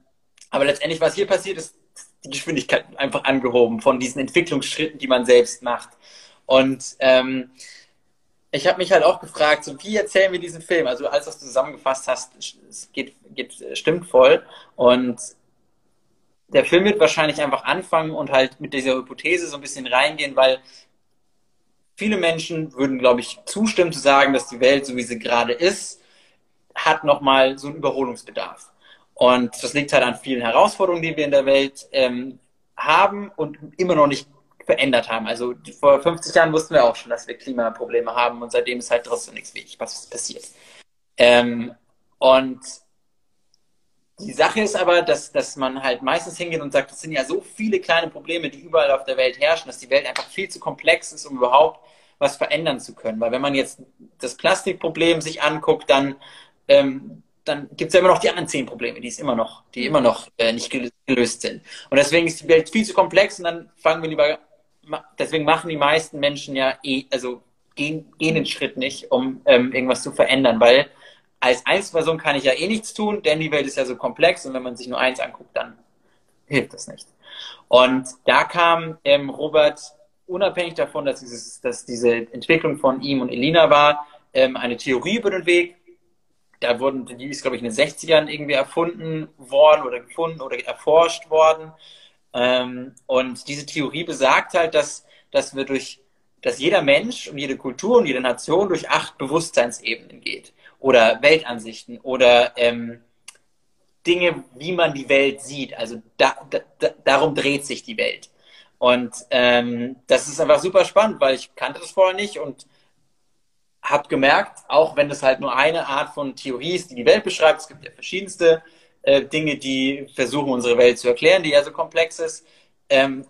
aber letztendlich, was hier passiert, ist die Geschwindigkeit einfach angehoben von diesen Entwicklungsschritten, die man selbst macht. Und ähm, ich habe mich halt auch gefragt, so wie erzählen wir diesen Film? Also als du das zusammengefasst hast, es geht, geht, stimmt voll. Und der Film wird wahrscheinlich einfach anfangen und halt mit dieser Hypothese so ein bisschen reingehen, weil viele Menschen würden, glaube ich, zustimmen zu sagen, dass die Welt, so wie sie gerade ist, hat nochmal so einen Überholungsbedarf. Und das liegt halt an vielen Herausforderungen, die wir in der Welt ähm, haben und immer noch nicht verändert haben. Also vor 50 Jahren wussten wir auch schon, dass wir Klimaprobleme haben und seitdem ist halt trotzdem nichts wichtig, was passiert. Ähm, und die Sache ist aber, dass, dass man halt meistens hingeht und sagt, das sind ja so viele kleine Probleme, die überall auf der Welt herrschen, dass die Welt einfach viel zu komplex ist, um überhaupt was verändern zu können. Weil wenn man jetzt das Plastikproblem sich anguckt, dann, ähm, dann gibt es ja immer noch die anderen zehn Probleme, die es immer noch, die immer noch äh, nicht gelöst sind. Und deswegen ist die Welt viel zu komplex und dann fangen wir lieber, deswegen machen die meisten Menschen ja eh, also gehen, gehen den Schritt nicht, um ähm, irgendwas zu verändern, weil als Einzelperson kann ich ja eh nichts tun, denn die Welt ist ja so komplex und wenn man sich nur eins anguckt, dann hilft das nicht. Und da kam ähm, Robert, unabhängig davon, dass, dieses, dass diese Entwicklung von ihm und Elina war, ähm, eine Theorie über den Weg. Da wurden, die ist, glaube ich, in den 60ern irgendwie erfunden worden oder gefunden oder erforscht worden. Ähm, und diese Theorie besagt halt, dass, dass wir durch, dass jeder Mensch und jede Kultur und jede Nation durch acht Bewusstseinsebenen geht oder Weltansichten oder ähm, Dinge, wie man die Welt sieht. Also da, da, darum dreht sich die Welt. Und ähm, das ist einfach super spannend, weil ich kannte das vorher nicht und habe gemerkt, auch wenn das halt nur eine Art von Theorie ist, die die Welt beschreibt, es gibt ja verschiedenste äh, Dinge, die versuchen, unsere Welt zu erklären, die ja so komplex ist, ähm,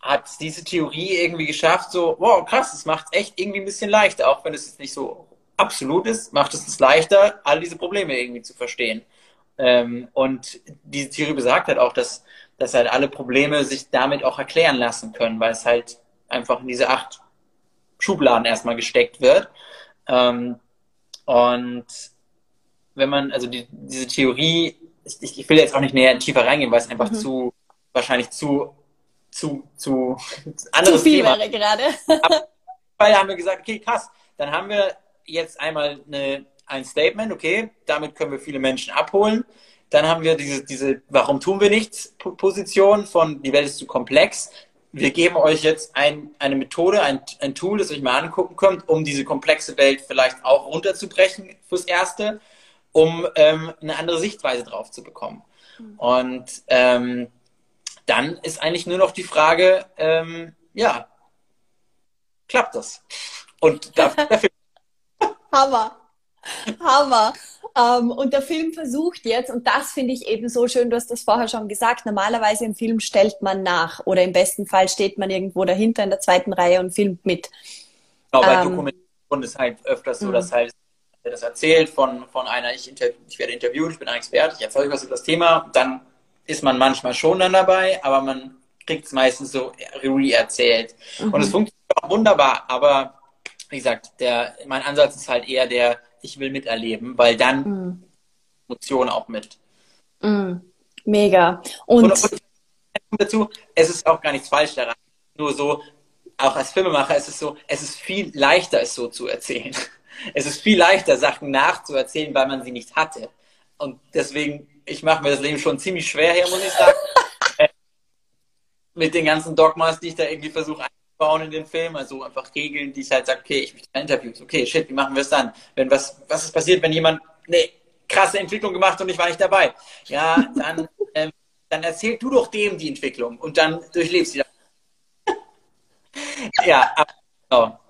hat diese Theorie irgendwie geschafft, so, wow, krass, das macht es echt irgendwie ein bisschen leichter, auch wenn es jetzt nicht so absolut ist, macht es uns leichter, all diese Probleme irgendwie zu verstehen. Ähm, und diese Theorie besagt halt auch, dass, dass halt alle Probleme sich damit auch erklären lassen können, weil es halt einfach in diese acht Schubladen erstmal gesteckt wird. Ähm, und wenn man, also die, diese Theorie, ich, ich will jetzt auch nicht näher tiefer reingehen, weil es einfach mhm. zu, wahrscheinlich zu, zu, zu anderes zu viel Thema. wäre gerade. Weil haben wir gesagt, okay, krass, dann haben wir jetzt einmal eine, ein Statement, okay, damit können wir viele Menschen abholen. Dann haben wir diese, diese Warum tun wir nichts Position von die Welt ist zu komplex. wir geben euch jetzt ein, eine Methode, ein, ein Tool, das ihr euch mal angucken könnt, um diese komplexe Welt vielleicht auch runterzubrechen fürs Erste, um ähm, eine andere Sichtweise drauf zu bekommen. Mhm. Und ähm, dann ist eigentlich nur noch die Frage, ähm, ja, klappt das? Und dafür.
Hammer. Hammer. Ähm, und der Film versucht jetzt, und das finde ich eben so schön, du hast das vorher schon gesagt, normalerweise im Film stellt man nach oder im besten Fall steht man irgendwo dahinter in der zweiten Reihe und filmt mit.
Genau, bei ähm, Dokumentation ist halt öfters so, dass mhm. halt das erzählt von, von einer, ich, ich werde interviewt, ich bin ein Experte, ich erzähle was über das Thema, dann ist man manchmal schon dann dabei, aber man kriegt es meistens so re-erzählt. Mhm. Und es funktioniert auch wunderbar, aber wie gesagt, der, mein Ansatz ist halt eher der, ich will miterleben, weil dann mhm. Emotionen auch mit.
Mhm. Mega. Und, und, und
dazu, es ist auch gar nichts falsch daran. Nur so, auch als Filmemacher ist es so, es ist viel leichter, es so zu erzählen. Es ist viel leichter, Sachen nachzuerzählen, weil man sie nicht hatte. Und deswegen, ich mache mir das Leben schon ziemlich schwer hier, muss ich sagen. Äh, mit den ganzen Dogmas, die ich da irgendwie versuche bauen in den Film, also einfach Regeln, die ich halt sage, okay, ich möchte Interviews, okay, shit, wie machen wir es dann? Wenn was, was ist passiert, wenn jemand eine krasse Entwicklung gemacht und ich war nicht dabei? Ja, dann, ähm, dann erzähl du doch dem die Entwicklung und dann durchlebst du die. ja, aber, genau.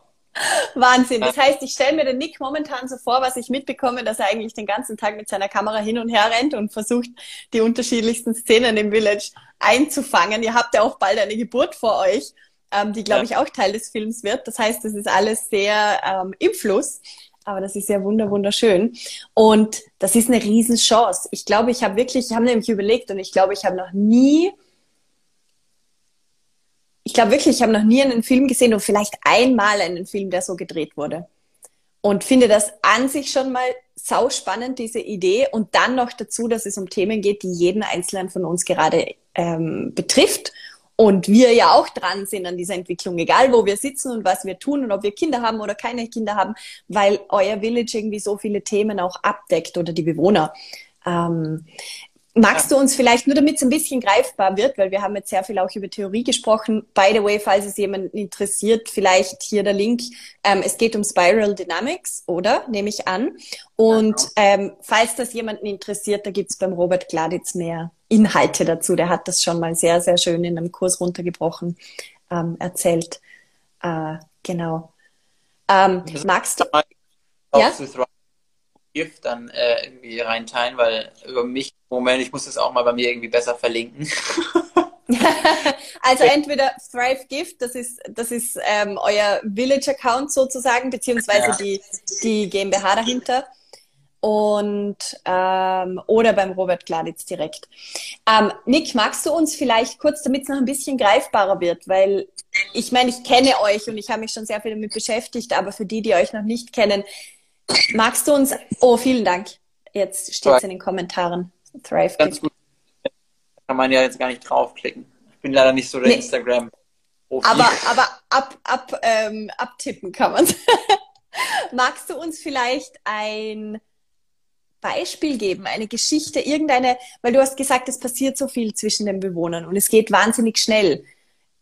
Wahnsinn. Das heißt, ich stelle mir den Nick momentan so vor, was ich mitbekomme, dass er eigentlich den ganzen Tag mit seiner Kamera hin und her rennt und versucht, die unterschiedlichsten Szenen im Village einzufangen. Ihr habt ja auch bald eine Geburt vor euch ähm, die, glaube ja. ich, auch Teil des Films wird. Das heißt, das ist alles sehr ähm, im Fluss. Aber das ist ja wunder wunderschön. Und das ist eine Riesenchance. Ich glaube, ich habe wirklich, ich habe nämlich überlegt und ich glaube, ich habe noch nie, ich glaube wirklich, ich habe noch nie einen Film gesehen und vielleicht einmal einen Film, der so gedreht wurde. Und finde das an sich schon mal sau spannend, diese Idee. Und dann noch dazu, dass es um Themen geht, die jeden Einzelnen von uns gerade ähm, betrifft und wir ja auch dran sind an dieser Entwicklung, egal wo wir sitzen und was wir tun und ob wir Kinder haben oder keine Kinder haben, weil euer Village irgendwie so viele Themen auch abdeckt oder die Bewohner. Ähm, magst du uns vielleicht, nur damit es ein bisschen greifbar wird, weil wir haben jetzt sehr viel auch über Theorie gesprochen. By the way, falls es jemanden interessiert, vielleicht hier der Link. Ähm, es geht um Spiral Dynamics, oder? Nehme ich an. Und ähm, falls das jemanden interessiert, da gibt's beim Robert Gladitz mehr Inhalte dazu. Der hat das schon mal sehr, sehr schön in einem Kurs runtergebrochen ähm, erzählt. Äh, genau. Ähm, magst du?
Ja? Gift dann äh, irgendwie reinteilen, weil über mich, Moment, ich muss das auch mal bei mir irgendwie besser verlinken.
also entweder Thrive Gift, das ist, das ist ähm, euer Village-Account sozusagen, beziehungsweise ja. die, die GmbH dahinter und ähm, oder beim Robert Gladitz direkt. Ähm, Nick, magst du uns vielleicht kurz, damit es noch ein bisschen greifbarer wird, weil ich meine, ich kenne euch und ich habe mich schon sehr viel damit beschäftigt, aber für die, die euch noch nicht kennen, magst du uns, oh, vielen Dank. Jetzt steht es in den Kommentaren.
Thrive Ganz gut. Kann man ja jetzt gar nicht draufklicken. Ich bin leider nicht so der nee. Instagram.
-Profi. Aber, aber ab, ab, ähm, abtippen kann man Magst du uns vielleicht ein Beispiel geben, eine Geschichte, irgendeine, weil du hast gesagt, es passiert so viel zwischen den Bewohnern und es geht wahnsinnig schnell.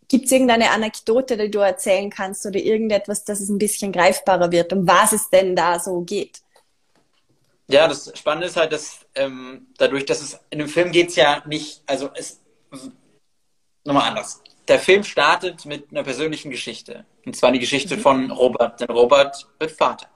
Gibt es irgendeine Anekdote, die du erzählen kannst oder irgendetwas, dass es ein bisschen greifbarer wird, um was es denn da so geht?
Ja, das Spannende ist halt, dass ähm, dadurch, dass es in dem Film geht es ja nicht, also es nochmal anders. Der Film startet mit einer persönlichen Geschichte. Und zwar die Geschichte mhm. von Robert. Denn Robert wird Vater.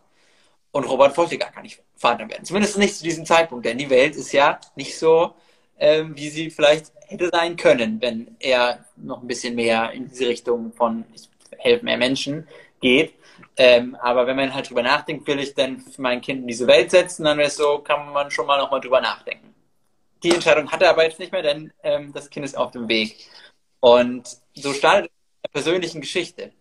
Und Robert wollte gar nicht Vater werden. Zumindest nicht zu diesem Zeitpunkt, denn die Welt ist ja nicht so, ähm, wie sie vielleicht hätte sein können, wenn er noch ein bisschen mehr in diese Richtung von ich helfe mehr Menschen geht. Ähm, aber wenn man halt drüber nachdenkt, will ich denn mein Kind in diese Welt setzen, dann wäre es so, kann man schon mal nochmal drüber nachdenken. Die Entscheidung hat er aber jetzt nicht mehr, denn ähm, das Kind ist auf dem Weg. Und so startet eine persönlichen Geschichte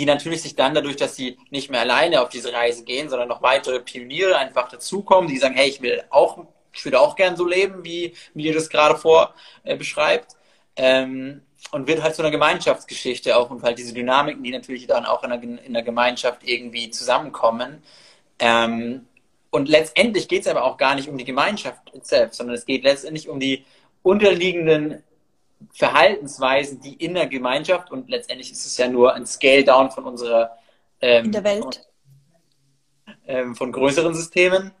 die natürlich sich dann dadurch, dass sie nicht mehr alleine auf diese Reise gehen, sondern noch weitere Pioniere einfach dazukommen, die sagen, hey, ich will auch, ich würde auch gern so leben, wie, ihr das gerade vor äh, beschreibt. Ähm, und wird halt zu einer Gemeinschaftsgeschichte auch und halt diese Dynamiken, die natürlich dann auch in der, in der Gemeinschaft irgendwie zusammenkommen. Ähm, und letztendlich geht es aber auch gar nicht um die Gemeinschaft selbst, sondern es geht letztendlich um die unterliegenden Verhaltensweisen, die in der Gemeinschaft und letztendlich ist es ja nur ein Scale-Down von unserer
ähm, in der Welt.
Von, ähm, von größeren Systemen.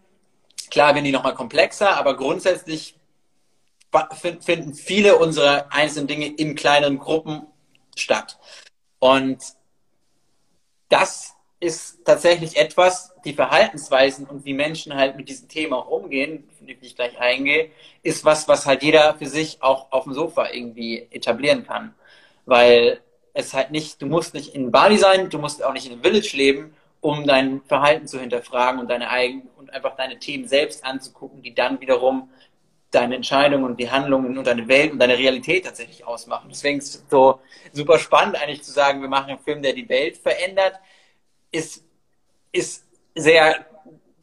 Klar werden die nochmal komplexer, aber grundsätzlich finden viele unserer einzelnen Dinge in kleineren Gruppen statt. Und das ist tatsächlich etwas, die Verhaltensweisen und wie Menschen halt mit diesem Thema auch umgehen, auf ich gleich eingehe, ist was, was halt jeder für sich auch auf dem Sofa irgendwie etablieren kann. Weil es halt nicht, du musst nicht in Bali sein, du musst auch nicht in einem Village leben, um dein Verhalten zu hinterfragen und deine eigenen und einfach deine Themen selbst anzugucken, die dann wiederum deine Entscheidungen und die Handlungen und deine Welt und deine Realität tatsächlich ausmachen. Deswegen ist es so super spannend eigentlich zu sagen, wir machen einen Film, der die Welt verändert, ist, ist sehr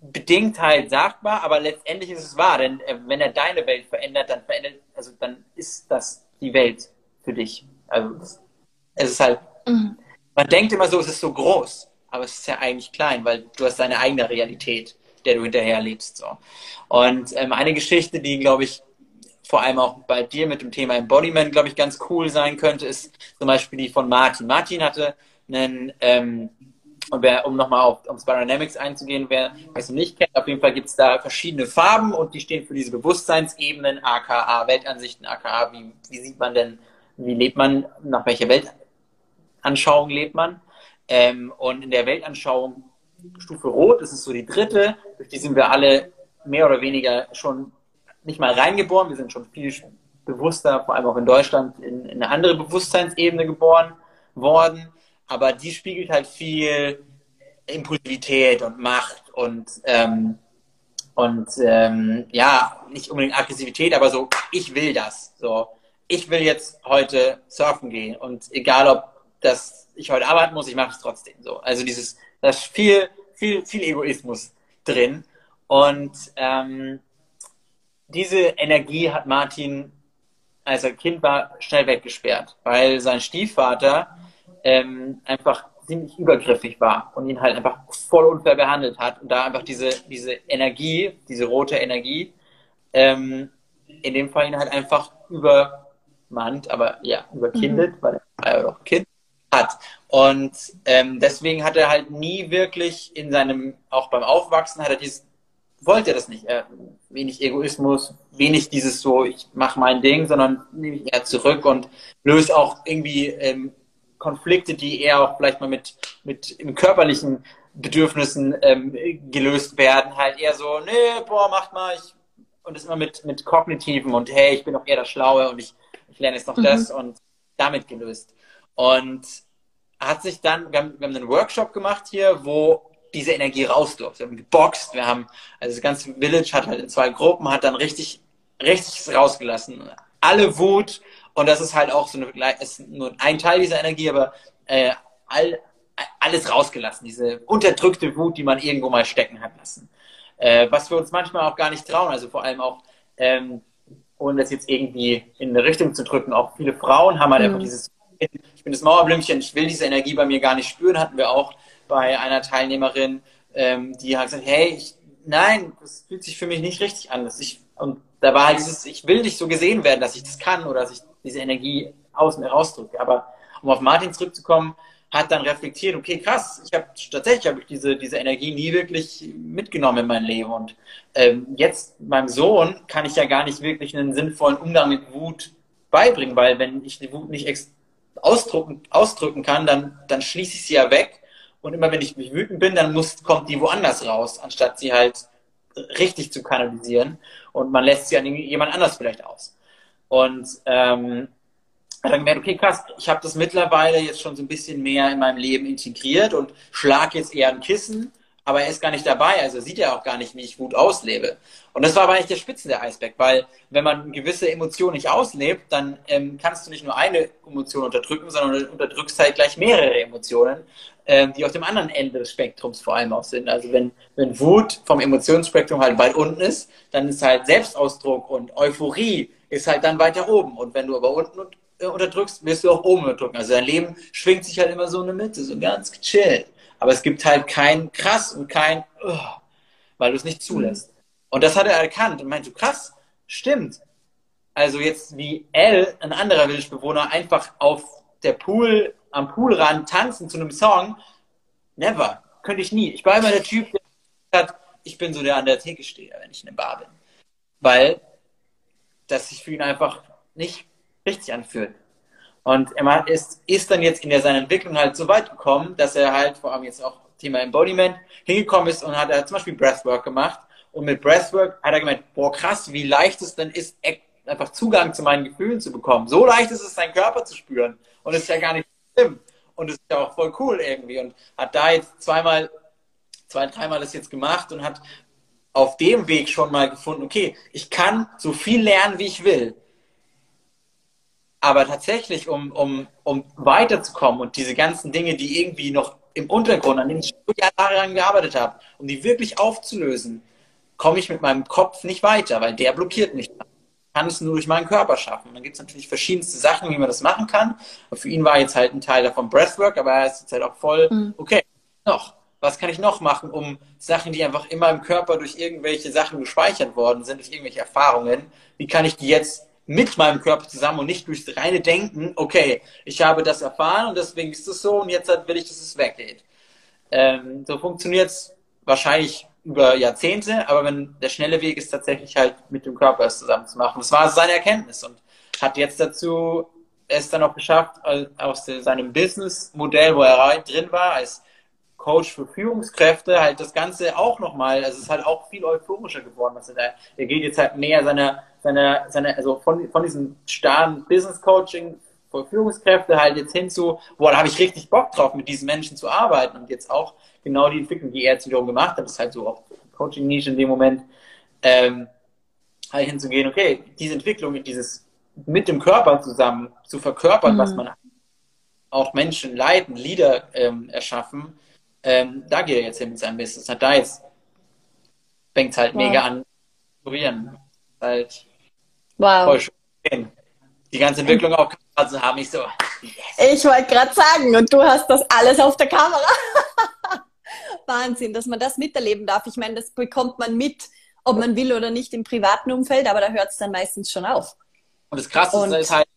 bedingt halt sagbar, aber letztendlich ist es wahr, denn äh, wenn er deine Welt verändert, dann verändert, also dann ist das die Welt für dich. Also es ist halt, mhm. man denkt immer so, es ist so groß, aber es ist ja eigentlich klein, weil du hast deine eigene Realität der du hinterher lebst. So. Und ähm, eine Geschichte, die, glaube ich, vor allem auch bei dir mit dem Thema Embodiment, glaube ich, ganz cool sein könnte, ist zum Beispiel die von Martin. Martin hatte einen, ähm, und wer, um nochmal auf, auf Spirodynamics einzugehen, wer es nicht kennt, auf jeden Fall gibt es da verschiedene Farben und die stehen für diese Bewusstseinsebenen, aka Weltansichten, aka wie, wie sieht man denn, wie lebt man, nach welcher Weltanschauung lebt man. Ähm, und in der Weltanschauung Stufe Rot, das ist so die dritte, durch die sind wir alle mehr oder weniger schon nicht mal reingeboren, wir sind schon viel bewusster, vor allem auch in Deutschland, in, in eine andere Bewusstseinsebene geboren worden. Aber die spiegelt halt viel Impulsivität und Macht und, ähm, und ähm, ja, nicht unbedingt Aggressivität, aber so, ich will das. So, ich will jetzt heute surfen gehen und egal ob das ich heute arbeiten muss, ich mache es trotzdem. So, also dieses da ist viel, viel, viel Egoismus drin. Und ähm, diese Energie hat Martin, als er Kind war, schnell weggesperrt, weil sein Stiefvater ähm, einfach ziemlich übergriffig war und ihn halt einfach voll unfair behandelt hat und da einfach diese, diese Energie, diese rote Energie, ähm, in dem Fall ihn halt einfach übermannt, aber ja, überkindet, mhm. weil er ja doch Kind, hat. Und ähm, deswegen hat er halt nie wirklich in seinem, auch beim Aufwachsen, hat er dieses, wollte er das nicht. Er, wenig Egoismus, wenig dieses so, ich mache mein Ding, sondern nehme ich eher zurück und löse auch irgendwie ähm, Konflikte, die eher auch vielleicht mal mit, mit im körperlichen Bedürfnissen ähm, gelöst werden, halt eher so, nee, boah, macht mal, ich, und das immer mit, mit kognitiven und hey, ich bin doch eher das Schlaue und ich, ich lerne jetzt noch mhm. das und damit gelöst. Und hat sich dann, wir haben, wir haben einen Workshop gemacht hier, wo diese Energie raus durfte. Wir haben geboxt, wir haben, also das ganze Village hat halt in zwei Gruppen, hat dann richtig, richtig rausgelassen. Alle Wut, und das ist halt auch so eine, ist nur ein Teil dieser Energie, aber äh, all, alles rausgelassen, diese unterdrückte Wut, die man irgendwo mal stecken hat lassen. Äh, was wir uns manchmal auch gar nicht trauen, also vor allem auch, ähm, ohne das jetzt irgendwie in eine Richtung zu drücken, auch viele Frauen haben halt mhm. einfach dieses ich bin das Mauerblümchen, ich will diese Energie bei mir gar nicht spüren, hatten wir auch bei einer Teilnehmerin, ähm, die hat gesagt, hey, ich, nein, das fühlt sich für mich nicht richtig an. Dass ich, und da war halt dieses, ich will nicht so gesehen werden, dass ich das kann oder dass ich diese Energie aus mir rausdrücke. Aber um auf Martin zurückzukommen, hat dann reflektiert, okay, krass, ich habe tatsächlich habe ich diese, diese Energie nie wirklich mitgenommen in mein Leben. Und ähm, jetzt meinem Sohn kann ich ja gar nicht wirklich einen sinnvollen Umgang mit Wut beibringen, weil wenn ich die Wut nicht ausdrücken, ausdrücken kann, dann, dann schließe ich sie ja weg. Und immer wenn ich mich wütend bin, dann muss, kommt die woanders raus, anstatt sie halt richtig zu kanalisieren. Und man lässt sie an jemand anders vielleicht aus. Und ähm, dann gemerkt, okay, krass, ich habe das mittlerweile jetzt schon so ein bisschen mehr in meinem Leben integriert und schlage jetzt eher ein Kissen aber er ist gar nicht dabei, also sieht er auch gar nicht, wie ich Wut auslebe. Und das war aber eigentlich der Spitzen der Eisberg, weil wenn man gewisse Emotionen nicht auslebt, dann ähm, kannst du nicht nur eine Emotion unterdrücken, sondern unterdrückst halt gleich mehrere Emotionen, ähm, die auf dem anderen Ende des Spektrums vor allem auch sind. Also wenn, wenn Wut vom Emotionsspektrum halt weit unten ist, dann ist halt Selbstausdruck und Euphorie ist halt dann weiter oben. Und wenn du aber unten äh, unterdrückst, wirst du auch oben unterdrücken. Also dein Leben schwingt sich halt immer so in der Mitte, so ganz gechillt. Aber es gibt halt kein krass und kein, oh, weil du es nicht zulässt. Und das hat er erkannt und meinte, krass, stimmt. also jetzt wie L, ein anderer Village-Bewohner, einfach auf der Pool, am Poolrand tanzen zu einem Song, never. Könnte ich nie. Ich war immer der Typ, der sagt, ich bin so der an der Theke stehe, wenn ich in der Bar bin. Weil das sich für ihn einfach nicht richtig anfühlt. Und er ist, ist dann jetzt in der, seiner Entwicklung halt so weit gekommen, dass er halt, vor allem jetzt auch Thema Embodiment, hingekommen ist und hat er zum Beispiel Breathwork gemacht. Und mit Breathwork hat er gemeint, boah krass, wie leicht es dann ist, einfach Zugang zu meinen Gefühlen zu bekommen. So leicht ist es, seinen Körper zu spüren. Und es ist ja gar nicht schlimm. Und es ist ja auch voll cool irgendwie. Und hat da jetzt zweimal, zwei, dreimal das jetzt gemacht und hat auf dem Weg schon mal gefunden, okay, ich kann so viel lernen, wie ich will. Aber tatsächlich, um, um, um weiterzukommen und diese ganzen Dinge, die irgendwie noch im Untergrund, an denen ich jahrelang gearbeitet habe, um die wirklich aufzulösen, komme ich mit meinem Kopf nicht weiter, weil der blockiert mich. Ich kann es nur durch meinen Körper schaffen. Und dann gibt es natürlich verschiedenste Sachen, wie man das machen kann. Und für ihn war jetzt halt ein Teil davon Breathwork, aber er ist jetzt halt auch voll, mhm. okay, noch. Was kann ich noch machen, um Sachen, die einfach immer im Körper durch irgendwelche Sachen gespeichert worden sind, durch irgendwelche Erfahrungen, wie kann ich die jetzt mit meinem Körper zusammen und nicht durchs reine Denken, okay, ich habe das erfahren und deswegen ist es so und jetzt will ich, dass es weggeht. Ähm, so funktioniert es wahrscheinlich über Jahrzehnte, aber wenn der schnelle Weg ist tatsächlich halt mit dem Körper es zusammen zu machen. Das war seine Erkenntnis und hat jetzt dazu es dann auch geschafft, aus seinem Business-Modell, wo er drin war, als Coach für Führungskräfte, halt das Ganze auch nochmal, also es ist halt auch viel euphorischer geworden. Also er, er geht jetzt halt mehr seiner seine, seine, also von, von diesem starren Business Coaching für Führungskräfte halt jetzt hin zu, boah, da habe ich richtig Bock drauf, mit diesen Menschen zu arbeiten und jetzt auch genau die Entwicklung, die er jetzt wiederum gemacht hat, ist halt so auch Coaching-Nische in dem Moment, ähm, halt hinzugehen, okay, diese Entwicklung, dieses mit dem Körper zusammen zu verkörpern, mhm. was man auch Menschen leiten, Lieder ähm, erschaffen, ähm, da geht er jetzt hin mit seinem Business. Hat da jetzt fängt es halt wow. mega an zu halt
wow. voll schön.
Die ganze Entwicklung auch zu haben, ich so.
Yes. Ich wollte gerade sagen, und du hast das alles auf der Kamera. Wahnsinn, dass man das miterleben darf. Ich meine, das bekommt man mit, ob man will oder nicht im privaten Umfeld, aber da hört es dann meistens schon auf.
Und das Krasse und, ist halt,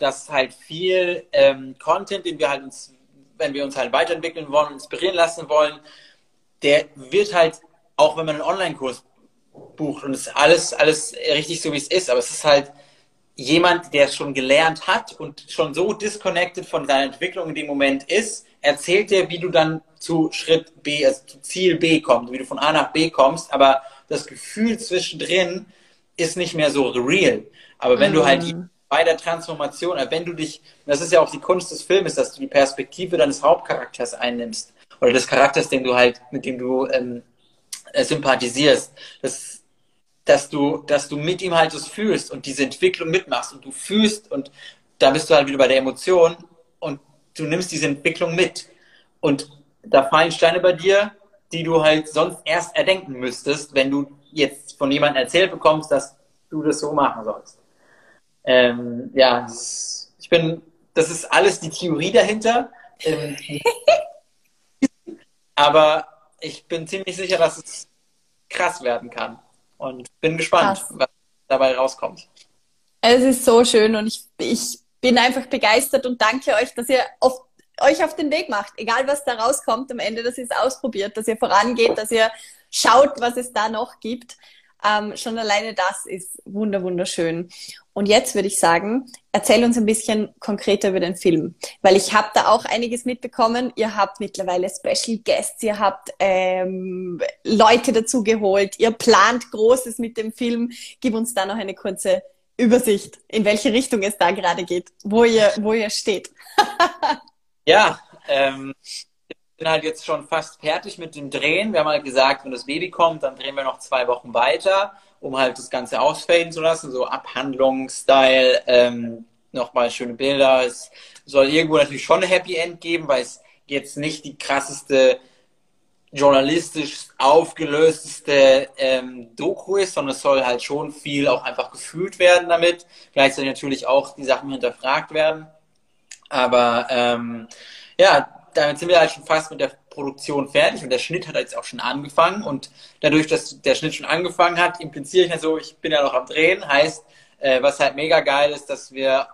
dass halt viel ähm, Content, den wir halt uns, wenn wir uns halt weiterentwickeln wollen, inspirieren lassen wollen, der wird halt, auch wenn man einen Online-Kurs bucht und es ist alles, alles richtig so, wie es ist. Aber es ist halt jemand, der es schon gelernt hat und schon so disconnected von seiner Entwicklung in dem Moment ist, erzählt dir, wie du dann zu Schritt B, also zu Ziel B kommst, wie du von A nach B kommst, aber das Gefühl zwischendrin ist nicht mehr so real. Aber wenn mm. du halt mhm. Bei der Transformation, äh, wenn du dich, das ist ja auch die Kunst des Filmes, dass du die Perspektive deines Hauptcharakters einnimmst oder des Charakters, den du halt, mit dem du ähm, äh, sympathisierst, dass, dass, du, dass du mit ihm halt das fühlst und diese Entwicklung mitmachst und du fühlst und da bist du halt wieder bei der Emotion und du nimmst diese Entwicklung mit. Und da fallen Steine bei dir, die du halt sonst erst erdenken müsstest, wenn du jetzt von jemandem erzählt bekommst, dass du das so machen sollst. Ähm, ja, ich bin, das ist alles die Theorie dahinter. Ähm, aber ich bin ziemlich sicher, dass es krass werden kann. Und bin gespannt, krass. was dabei rauskommt.
Es ist so schön und ich, ich bin einfach begeistert und danke euch, dass ihr auf, euch auf den Weg macht. Egal was da rauskommt am Ende, dass ihr es ausprobiert, dass ihr vorangeht, dass ihr schaut, was es da noch gibt. Ähm, schon alleine das ist wunder wunderschön. Und jetzt würde ich sagen, erzähl uns ein bisschen konkreter über den Film, weil ich habe da auch einiges mitbekommen. Ihr habt mittlerweile Special Guests, ihr habt ähm, Leute dazu geholt, ihr plant Großes mit dem Film. Gib uns da noch eine kurze Übersicht, in welche Richtung es da gerade geht, wo ihr, wo ihr steht.
ja, ähm, bin halt jetzt schon fast fertig mit dem Drehen. Wir haben halt gesagt, wenn das Baby kommt, dann drehen wir noch zwei Wochen weiter, um halt das Ganze ausfaden zu lassen, so Abhandlungsstyle, ähm, nochmal schöne Bilder. Es soll irgendwo natürlich schon ein Happy End geben, weil es jetzt nicht die krasseste journalistisch aufgelösteste ähm, Doku ist, sondern es soll halt schon viel auch einfach gefühlt werden damit. Gleichzeitig natürlich auch die Sachen hinterfragt werden. Aber ähm, ja, damit sind wir halt schon fast mit der Produktion fertig und der Schnitt hat jetzt auch schon angefangen und dadurch, dass der Schnitt schon angefangen hat, impliziere ich ja so, ich bin ja noch am Drehen, heißt, äh, was halt mega geil ist, dass wir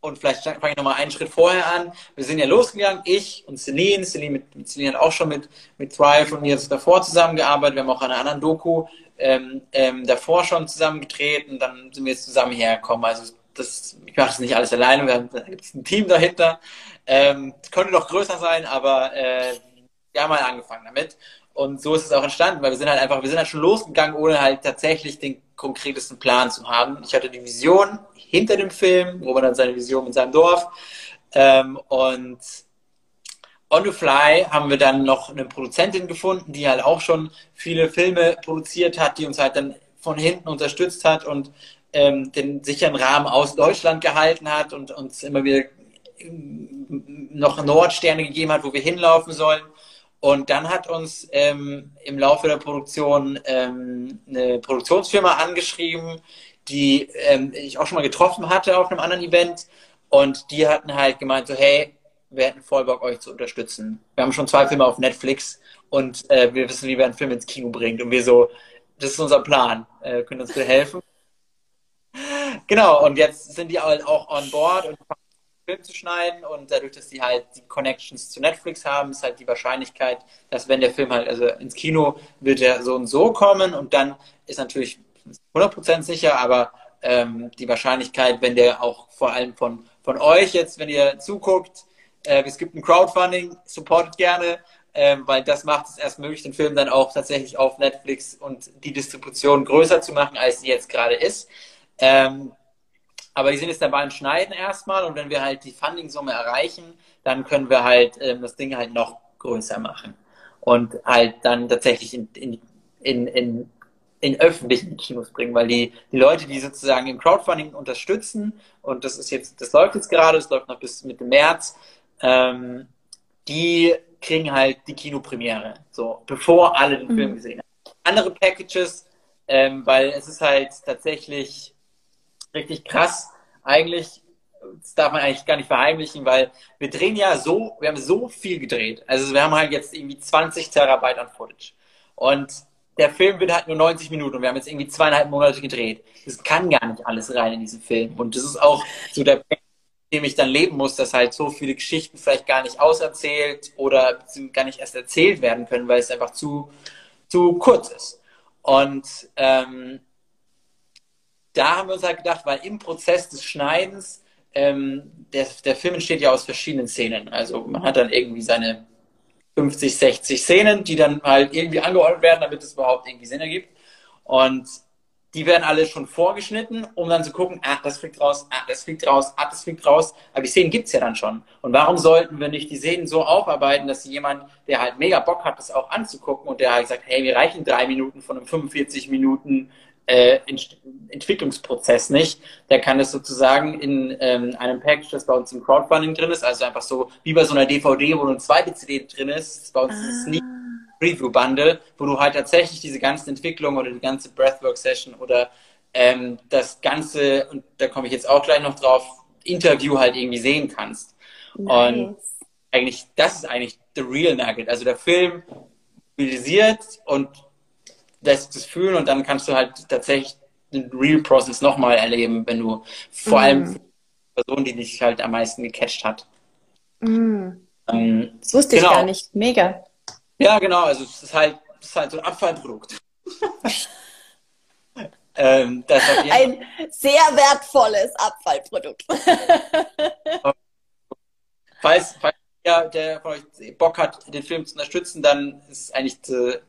und vielleicht fange ich nochmal einen Schritt vorher an. Wir sind ja losgegangen, ich und Celine. Celine, mit, mit Celine hat auch schon mit, mit Thrive und mir jetzt davor zusammengearbeitet. Wir haben auch an einer anderen Doku ähm, ähm, davor schon zusammengetreten. Dann sind wir jetzt zusammen hergekommen. Also das, ich mache das nicht alles alleine. Wir haben, da gibt es ein Team dahinter. Ähm, könnte noch größer sein, aber äh, wir haben halt angefangen damit. Und so ist es auch entstanden, weil wir sind halt einfach, wir sind halt schon losgegangen, ohne halt tatsächlich den konkretesten Plan zu haben. Ich hatte die Vision hinter dem Film, wo man dann seine Vision in seinem Dorf. Ähm, und on the fly haben wir dann noch eine Produzentin gefunden, die halt auch schon viele Filme produziert hat, die uns halt dann von hinten unterstützt hat und ähm, den sicheren Rahmen aus Deutschland gehalten hat und uns immer wieder noch Nordsterne gegeben hat, wo wir hinlaufen sollen. Und dann hat uns ähm, im Laufe der Produktion ähm, eine Produktionsfirma angeschrieben, die ähm, ich auch schon mal getroffen hatte auf einem anderen Event. Und die hatten halt gemeint, so, hey, wir hätten voll Bock, euch zu unterstützen. Wir haben schon zwei Filme auf Netflix und äh, wir wissen, wie wir einen Film ins Kino bringen. Und wir so, das ist unser Plan. Äh, können uns bitte helfen? genau, und jetzt sind die halt auch on board und Film zu schneiden und dadurch, dass die halt die Connections zu Netflix haben, ist halt die Wahrscheinlichkeit, dass wenn der Film halt, also ins Kino wird er so und so kommen und dann ist natürlich 100% sicher, aber ähm, die Wahrscheinlichkeit, wenn der auch vor allem von, von euch jetzt, wenn ihr zuguckt, äh, es gibt ein Crowdfunding, supportet gerne, ähm, weil das macht es erst möglich, den Film dann auch tatsächlich auf Netflix und die Distribution größer zu machen, als sie jetzt gerade ist. Ähm, aber die sind jetzt dabei im Schneiden erstmal und wenn wir halt die Funding-Summe erreichen, dann können wir halt ähm, das Ding halt noch größer machen. Und halt dann tatsächlich in, in, in, in, in öffentlichen Kinos bringen, weil die, die Leute, die sozusagen im Crowdfunding unterstützen, und das ist jetzt, das läuft jetzt gerade, das läuft noch bis Mitte März, ähm, die kriegen halt die Kinopremiere, so, bevor alle den mhm. Film gesehen haben. Andere Packages, ähm, weil es ist halt tatsächlich richtig krass. Eigentlich, das darf man eigentlich gar nicht verheimlichen, weil wir drehen ja so, wir haben so viel gedreht. Also wir haben halt jetzt irgendwie 20 Terabyte an Footage. Und der Film wird halt nur 90 Minuten und wir haben jetzt irgendwie zweieinhalb Monate gedreht. Das kann gar nicht alles rein in diesen Film. Und das ist auch so der Punkt, dem ich dann leben muss, dass halt so viele Geschichten vielleicht gar nicht auserzählt oder gar nicht erst erzählt werden können, weil es einfach zu, zu kurz ist. Und ähm, da haben wir uns halt gedacht, weil im Prozess des Schneidens, ähm, der, der Film entsteht ja aus verschiedenen Szenen. Also man hat dann irgendwie seine 50, 60 Szenen, die dann halt irgendwie angeordnet werden, damit es überhaupt irgendwie Sinn ergibt. Und die werden alle schon vorgeschnitten, um dann zu gucken, ah, das fliegt raus, ah, das fliegt raus, ah, das fliegt raus. Aber die Szenen gibt's ja dann schon. Und warum sollten wir nicht die Szenen so aufarbeiten, dass jemand, der halt mega Bock hat, das auch anzugucken und der halt sagt, hey, wir reichen drei Minuten von einem 45 Minuten äh, Entwicklungsprozess nicht. Der kann das sozusagen in ähm, einem Package, das bei uns im Crowdfunding drin ist, also einfach so wie bei so einer DVD, wo nur eine zweite CD drin ist, ist bei uns ah. Sneak Preview Bundle, wo du halt tatsächlich diese ganze Entwicklung oder die ganze Breathwork Session oder ähm, das ganze, und da komme ich jetzt auch gleich noch drauf, Interview halt irgendwie sehen kannst. Nice. Und eigentlich, das ist eigentlich the real nugget. Also der Film mobilisiert und lässt es fühlen und dann kannst du halt tatsächlich den Real Process nochmal erleben, wenn du vor mhm. allem die Person, die dich halt am meisten gecatcht hat.
Mhm. Ähm, das wusste genau. ich gar nicht. Mega.
Ja, genau. Also es ist halt, es ist halt so ein Abfallprodukt.
ähm, ein sehr wertvolles Abfallprodukt.
falls, falls ja, der von euch Bock hat, den Film zu unterstützen, dann ist es eigentlich zu,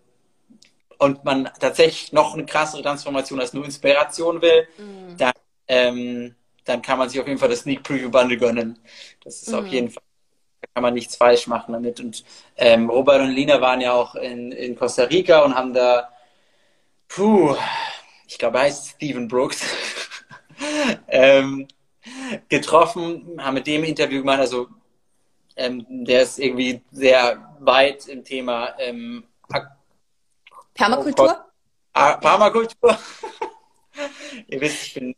und man tatsächlich noch eine krassere Transformation als nur Inspiration will, mhm. dann, ähm, dann kann man sich auf jeden Fall das Sneak Preview Bundle gönnen. Das ist mhm. auf jeden Fall, da kann man nichts falsch machen damit. Und ähm, Robert und Lina waren ja auch in, in Costa Rica und haben da, puh, ich glaube, er heißt Stephen Brooks, ähm, getroffen, haben mit dem Interview gemacht, also ähm, der ist irgendwie sehr weit im Thema ähm,
Permakultur?
Ah, Permakultur. Ihr wisst, ich bin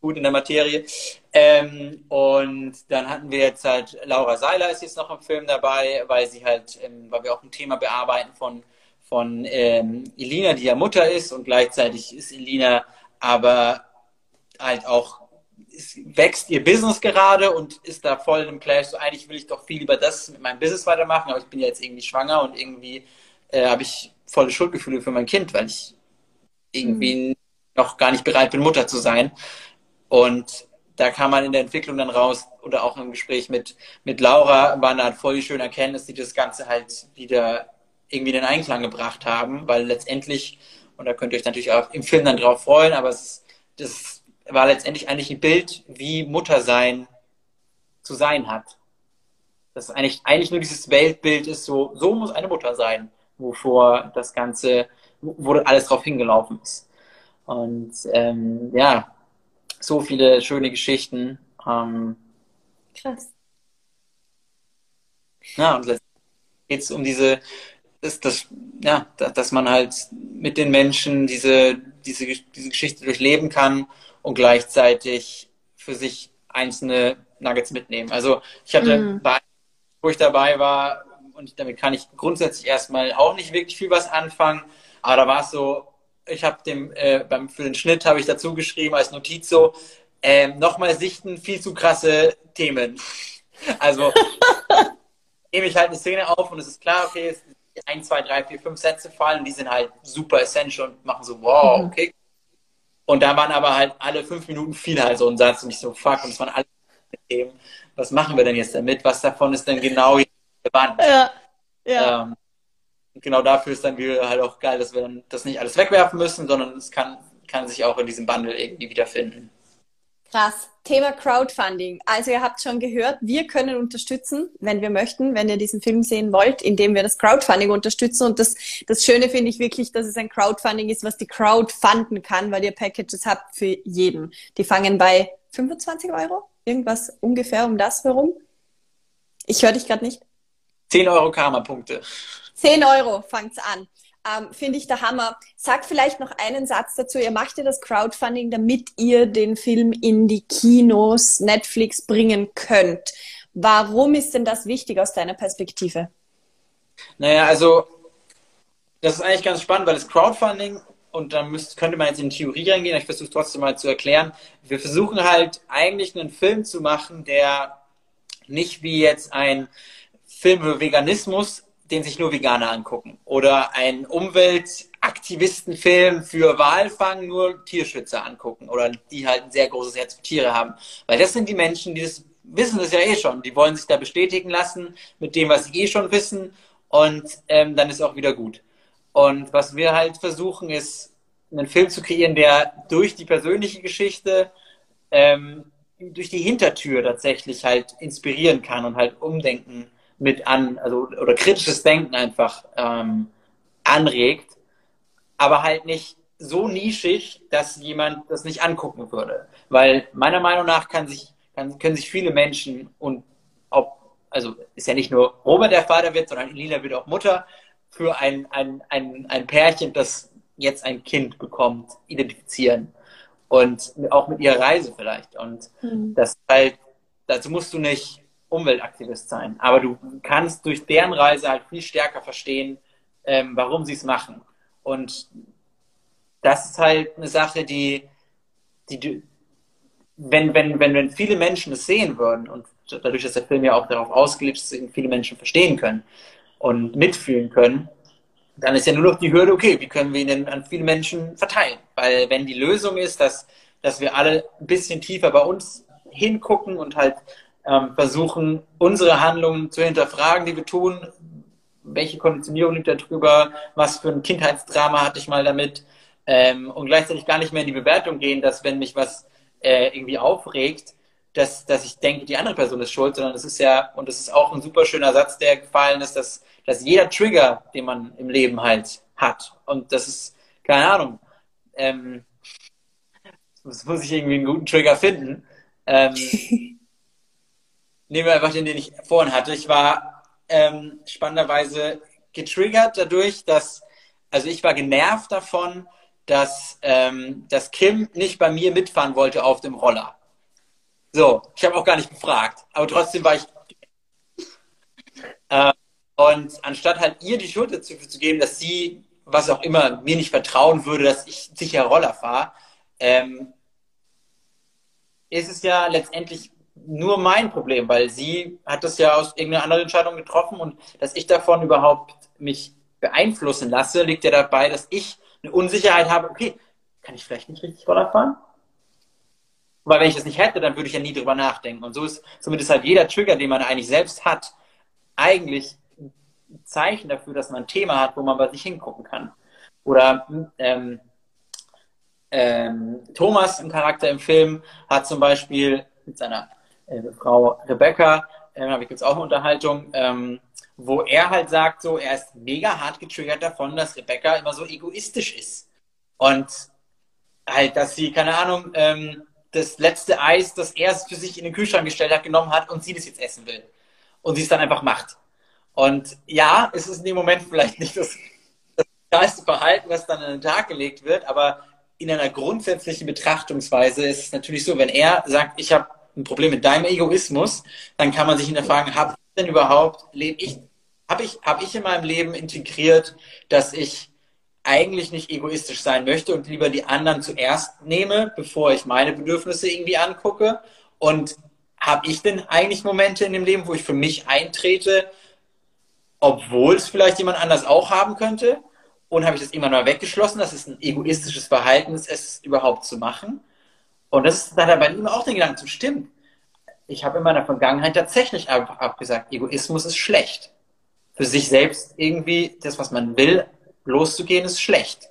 gut in der Materie. Ähm, und dann hatten wir jetzt halt Laura Seiler ist jetzt noch im Film dabei, weil sie halt, ähm, weil wir auch ein Thema bearbeiten von, von ähm, Elina, die ja Mutter ist und gleichzeitig ist Elina aber halt auch wächst ihr Business gerade und ist da voll im Clash. So eigentlich will ich doch viel lieber das mit meinem Business weitermachen, aber ich bin ja jetzt irgendwie schwanger und irgendwie äh, habe ich volle Schuldgefühle für mein Kind, weil ich irgendwie mhm. noch gar nicht bereit bin, Mutter zu sein. Und da kam man in der Entwicklung dann raus oder auch im Gespräch mit, mit Laura waren da halt voll die schöne Erkenntnis, die das Ganze halt wieder irgendwie in den Einklang gebracht haben, weil letztendlich, und da könnt ihr euch natürlich auch im Film dann drauf freuen, aber es, das war letztendlich eigentlich ein Bild, wie Muttersein zu sein hat. Das eigentlich, eigentlich nur dieses Weltbild ist, so, so muss eine Mutter sein, wovor das Ganze, wo alles drauf hingelaufen ist. Und ähm, ja, so viele schöne Geschichten. Ähm, Krass. Ja, und letztendlich geht es um diese, ist das, ja, dass man halt mit den Menschen diese, diese, diese Geschichte durchleben kann und gleichzeitig für sich einzelne Nuggets mitnehmen. Also ich hatte mhm. bei, wo ich dabei war, und damit kann ich grundsätzlich erstmal auch nicht wirklich viel was anfangen, aber da war es so, ich habe dem äh, beim für den Schnitt habe ich dazu geschrieben als Notiz so ähm, nochmal sichten viel zu krasse Themen. Also nehme ich halt eine Szene auf und es ist klar, okay, es ein, zwei, drei, vier, fünf Sätze fallen, die sind halt super essential und machen so, wow, mhm. okay. Und da waren aber halt alle fünf Minuten viel halt so ein Satz und ich so, fuck, und es waren alle Themen. Was machen wir denn jetzt damit? Was davon ist denn genau relevant? Ja, ja. Ähm, genau dafür ist dann wieder halt auch geil, dass wir dann das nicht alles wegwerfen müssen, sondern es kann, kann sich auch in diesem Bundle irgendwie wiederfinden.
Krass. Thema Crowdfunding. Also ihr habt schon gehört, wir können unterstützen, wenn wir möchten, wenn ihr diesen Film sehen wollt, indem wir das Crowdfunding unterstützen. Und das, das Schöne finde ich wirklich, dass es ein Crowdfunding ist, was die Crowd funden kann, weil ihr Packages habt für jeden. Die fangen bei 25 Euro, irgendwas ungefähr um das herum. Ich höre dich gerade nicht.
10 Euro Karma-Punkte.
10 Euro fangt's an ähm, finde ich der Hammer. Sag vielleicht noch einen Satz dazu. Ihr macht ja das Crowdfunding, damit ihr den Film in die Kinos, Netflix bringen könnt. Warum ist denn das wichtig aus deiner Perspektive?
Naja, also das ist eigentlich ganz spannend, weil das Crowdfunding, und da müsst, könnte man jetzt in Theorie reingehen, ich versuche es trotzdem mal zu erklären. Wir versuchen halt eigentlich einen Film zu machen, der nicht wie jetzt ein Film über Veganismus den sich nur Veganer angucken. Oder einen Umweltaktivistenfilm für Walfang nur Tierschützer angucken. Oder die halt ein sehr großes Herz für Tiere haben. Weil das sind die Menschen, die das wissen das ja eh schon. Die wollen sich da bestätigen lassen mit dem, was sie eh schon wissen. Und ähm, dann ist auch wieder gut. Und was wir halt versuchen, ist, einen Film zu kreieren, der durch die persönliche Geschichte, ähm, durch die Hintertür tatsächlich halt inspirieren kann und halt umdenken mit an, also oder kritisches Denken einfach ähm, anregt, aber halt nicht so nischig, dass jemand das nicht angucken würde. Weil meiner Meinung nach kann sich, kann, können sich viele Menschen und ob, also ist ja nicht nur Robert der Vater wird, sondern Elina wird auch Mutter für ein, ein, ein, ein Pärchen, das jetzt ein Kind bekommt, identifizieren. Und auch mit ihrer Reise vielleicht. Und mhm. das halt, dazu musst du nicht Umweltaktivist sein. Aber du kannst durch deren Reise halt viel stärker verstehen, ähm, warum sie es machen. Und das ist halt eine Sache, die, die wenn, wenn, wenn, wenn viele Menschen es sehen würden und dadurch, dass der Film ja auch darauf ausgelegt ist, viele Menschen verstehen können und mitfühlen können, dann ist ja nur noch die Hürde, okay, wie können wir ihn denn an viele Menschen verteilen? Weil wenn die Lösung ist, dass, dass wir alle ein bisschen tiefer bei uns hingucken und halt ähm, versuchen, unsere Handlungen zu hinterfragen, die wir tun. Welche Konditionierung liegt da drüber? Was für ein Kindheitsdrama hatte ich mal damit? Ähm, und gleichzeitig gar nicht mehr in die Bewertung gehen, dass wenn mich was äh, irgendwie aufregt, dass, dass ich denke, die andere Person ist schuld, sondern es ist ja, und das ist auch ein super schöner Satz, der gefallen ist, dass, dass jeder Trigger, den man im Leben halt hat, und das ist, keine Ahnung, ähm, das muss ich irgendwie einen guten Trigger finden. Ähm, nehmen wir einfach den, den ich vorhin hatte. Ich war ähm, spannenderweise getriggert dadurch, dass, also ich war genervt davon, dass, ähm, dass Kim nicht bei mir mitfahren wollte auf dem Roller. So, ich habe auch gar nicht gefragt, aber trotzdem war ich. Äh, und anstatt halt ihr die Schuld dazu zu geben, dass sie, was auch immer, mir nicht vertrauen würde, dass ich sicher Roller fahre, ähm, ist es ja letztendlich nur mein Problem, weil sie hat das ja aus irgendeiner anderen Entscheidung getroffen und dass ich davon überhaupt mich beeinflussen lasse, liegt ja dabei, dass ich eine Unsicherheit habe, okay, kann ich vielleicht nicht richtig Roller fahren? Weil wenn ich das nicht hätte, dann würde ich ja nie drüber nachdenken. Und so ist zumindest halt jeder Trigger, den man eigentlich selbst hat, eigentlich ein Zeichen dafür, dass man ein Thema hat, wo man bei sich hingucken kann. Oder ähm, ähm, Thomas, ein Charakter im Film, hat zum Beispiel mit seiner äh, Frau Rebecca, äh, da gibt es auch eine Unterhaltung, ähm, wo er halt sagt, so, er ist mega hart getriggert davon, dass Rebecca immer so egoistisch ist. Und halt, dass sie, keine Ahnung, ähm, das letzte Eis, das er für sich in den Kühlschrank gestellt hat, genommen hat und sie das jetzt essen will. Und sie es dann einfach macht. Und ja, es ist in dem Moment vielleicht nicht das, das geilste Verhalten, was dann an den Tag gelegt wird, aber in einer grundsätzlichen Betrachtungsweise ist es natürlich so, wenn er sagt, ich habe ein Problem mit deinem Egoismus, dann kann man sich hinterfragen, habe ich denn überhaupt, lebe ich, habe ich, hab ich in meinem Leben integriert, dass ich eigentlich nicht egoistisch sein möchte und lieber die anderen zuerst nehme, bevor ich meine Bedürfnisse irgendwie angucke? Und habe ich denn eigentlich Momente in dem Leben, wo ich für mich eintrete, obwohl es vielleicht jemand anders auch haben könnte? Und habe ich das immer mal weggeschlossen, dass es ein egoistisches Verhalten ist, es überhaupt zu machen? Und das ist, da hat er bei ihm auch den Gedanken zu stimmen. Ich habe in meiner Vergangenheit tatsächlich einfach abgesagt, Egoismus ist schlecht. Für sich selbst irgendwie das, was man will, loszugehen, ist schlecht.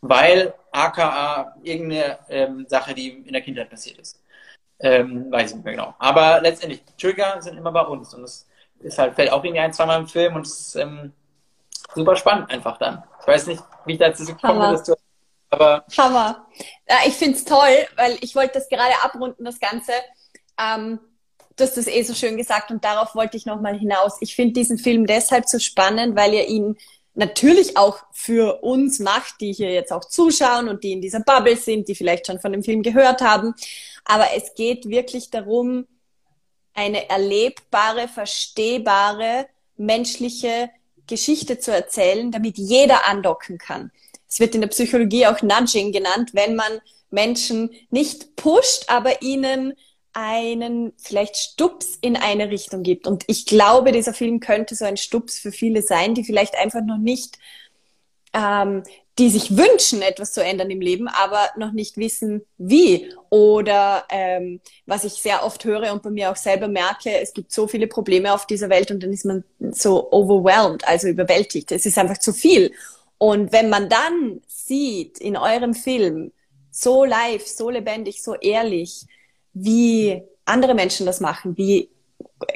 Weil aka irgendeine ähm, Sache, die in der Kindheit passiert ist. Ähm, weiß ich nicht mehr genau. Aber letztendlich, Trigger sind immer bei uns. Und es ist halt, fällt auch irgendwie ein, zweimal im Film und es ist ähm, super spannend einfach dann. Ich weiß nicht, wie ich dazu gekommen bin, dass du
aber Hammer. Ja, ich finde es toll, weil ich wollte das gerade abrunden, das Ganze. Ähm, du hast das eh so schön gesagt und darauf wollte ich nochmal hinaus. Ich finde diesen Film deshalb so spannend, weil ihr ihn natürlich auch für uns macht, die hier jetzt auch zuschauen und die in dieser Bubble sind, die vielleicht schon von dem Film gehört haben. Aber es geht wirklich darum, eine erlebbare, verstehbare, menschliche Geschichte zu erzählen, damit jeder andocken kann. Es wird in der Psychologie auch Nudging genannt, wenn man Menschen nicht pusht, aber ihnen einen vielleicht Stups in eine Richtung gibt. Und ich glaube, dieser Film könnte so ein Stups für viele sein, die vielleicht einfach noch nicht, ähm, die sich wünschen, etwas zu ändern im Leben, aber noch nicht wissen, wie. Oder ähm, was ich sehr oft höre und bei mir auch selber merke, es gibt so viele Probleme auf dieser Welt und dann ist man so overwhelmed, also überwältigt. Es ist einfach zu viel. Und wenn man dann sieht in eurem Film, so live, so lebendig, so ehrlich, wie andere Menschen das machen, wie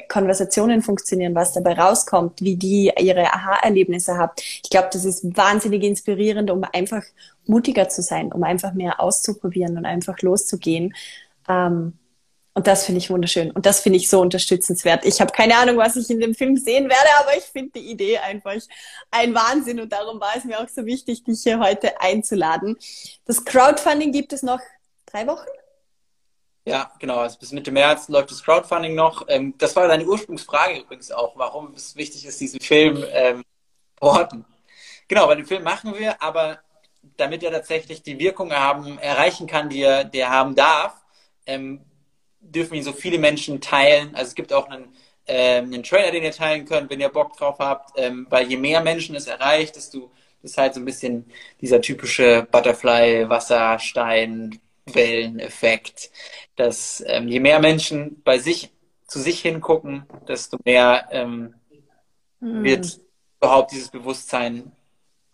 Konversationen funktionieren, was dabei rauskommt, wie die ihre Aha-Erlebnisse haben. Ich glaube, das ist wahnsinnig inspirierend, um einfach mutiger zu sein, um einfach mehr auszuprobieren und einfach loszugehen. Ähm, und das finde ich wunderschön. Und das finde ich so unterstützenswert. Ich habe keine Ahnung, was ich in dem Film sehen werde, aber ich finde die Idee einfach ein Wahnsinn. Und darum war es mir auch so wichtig, dich hier heute einzuladen. Das Crowdfunding gibt es noch drei Wochen?
Ja, genau. Also bis Mitte März läuft das Crowdfunding noch. Ähm, das war deine Ursprungsfrage übrigens auch, warum es wichtig ist, diesen Film ähm, porten. Genau, weil den Film machen wir, aber damit er tatsächlich die Wirkung haben, erreichen kann, die er, die er haben darf, ähm, dürfen ihn so viele Menschen teilen. Also es gibt auch einen, ähm, einen Trailer, den ihr teilen könnt, wenn ihr Bock drauf habt, ähm, weil je mehr Menschen es erreicht, desto ist halt so ein bisschen dieser typische Butterfly, Wasserstein, Welleneffekt, dass ähm, je mehr Menschen bei sich zu sich hingucken, desto mehr ähm, mhm. wird überhaupt dieses Bewusstsein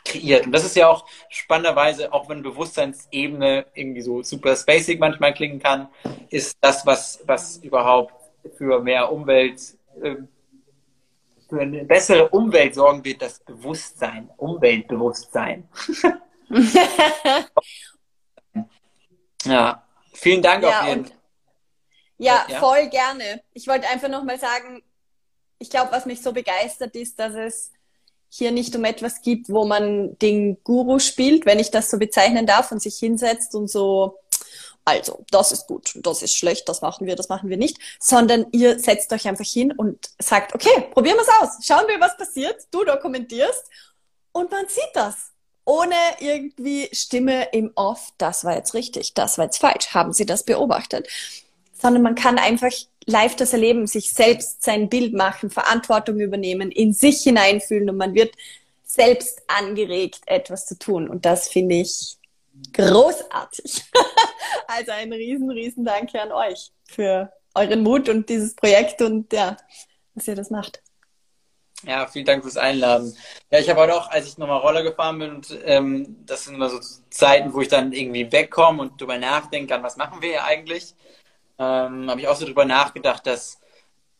kreiert. Und das ist ja auch spannenderweise, auch wenn Bewusstseinsebene irgendwie so super spacig manchmal klingen kann, ist das, was, was überhaupt für mehr Umwelt, äh, für eine bessere Umwelt sorgen wird, das Bewusstsein, Umweltbewusstsein. ja, vielen Dank ja, auf jeden Fall.
Ja, ja, voll gerne. Ich wollte einfach nochmal sagen, ich glaube, was mich so begeistert ist, dass es hier nicht um etwas gibt, wo man den Guru spielt, wenn ich das so bezeichnen darf, und sich hinsetzt und so, also, das ist gut, das ist schlecht, das machen wir, das machen wir nicht, sondern ihr setzt euch einfach hin und sagt, okay, probieren wir es aus, schauen wir, was passiert, du dokumentierst und man sieht das. Ohne irgendwie Stimme im Off, das war jetzt richtig, das war jetzt falsch, haben Sie das beobachtet? sondern man kann einfach live das erleben, sich selbst sein Bild machen, Verantwortung übernehmen, in sich hineinfühlen und man wird selbst angeregt, etwas zu tun. Und das finde ich großartig. also ein riesen, riesen Danke an euch für euren Mut und dieses Projekt und ja, dass ihr das macht.
Ja, vielen Dank fürs Einladen. Ja, ich habe heute auch, als ich nochmal Roller gefahren bin, und ähm, das sind immer so Zeiten, wo ich dann irgendwie wegkomme und drüber nachdenke, an was machen wir hier eigentlich, ähm, habe ich auch so drüber nachgedacht, dass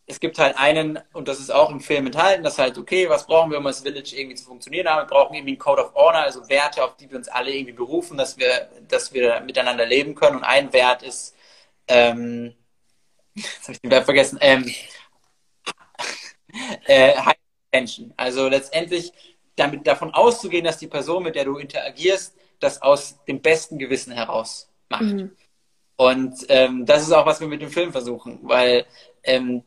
es gibt halt einen, und das ist auch im Film enthalten, dass halt, okay, was brauchen wir, um als Village irgendwie zu funktionieren? Wir brauchen irgendwie einen Code of Honor, also Werte, auf die wir uns alle irgendwie berufen, dass wir, dass wir miteinander leben können. Und ein Wert ist, ähm, jetzt habe ich den Wert vergessen, ähm, äh, Menschen. Also letztendlich damit davon auszugehen, dass die Person, mit der du interagierst, das aus dem besten Gewissen heraus macht. Mhm. Und ähm, das ist auch, was wir mit dem Film versuchen, weil ähm,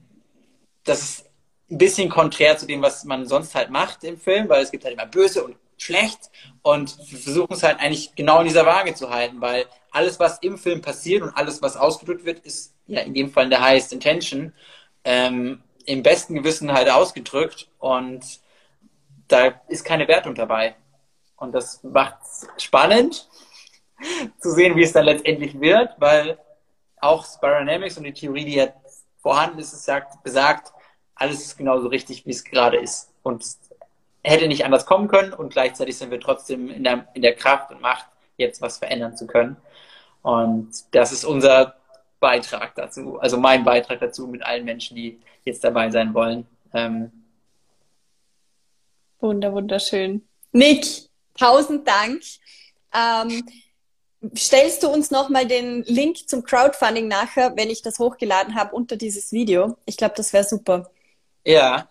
das ist ein bisschen konträr zu dem, was man sonst halt macht im Film, weil es gibt halt immer böse und schlecht und wir versuchen es halt eigentlich genau in dieser Waage zu halten, weil alles, was im Film passiert und alles, was ausgedrückt wird, ist ja in dem Fall in der highest intention. Ähm, im besten Gewissen halt ausgedrückt und da ist keine Wertung dabei. Und das macht spannend zu sehen, wie es dann letztendlich wird, weil auch Spironamics und die Theorie, die jetzt vorhanden ist, es sagt, besagt, alles ist genauso richtig, wie es gerade ist. Und hätte nicht anders kommen können und gleichzeitig sind wir trotzdem in der, in der Kraft und Macht, jetzt was verändern zu können. Und das ist unser Beitrag dazu, also mein Beitrag dazu mit allen Menschen, die jetzt dabei sein wollen. Ähm,
Wunder, wunderschön. Nick, tausend Dank. Ähm, stellst du uns nochmal den Link zum Crowdfunding nachher, wenn ich das hochgeladen habe, unter dieses Video? Ich glaube, das wäre super.
Ja.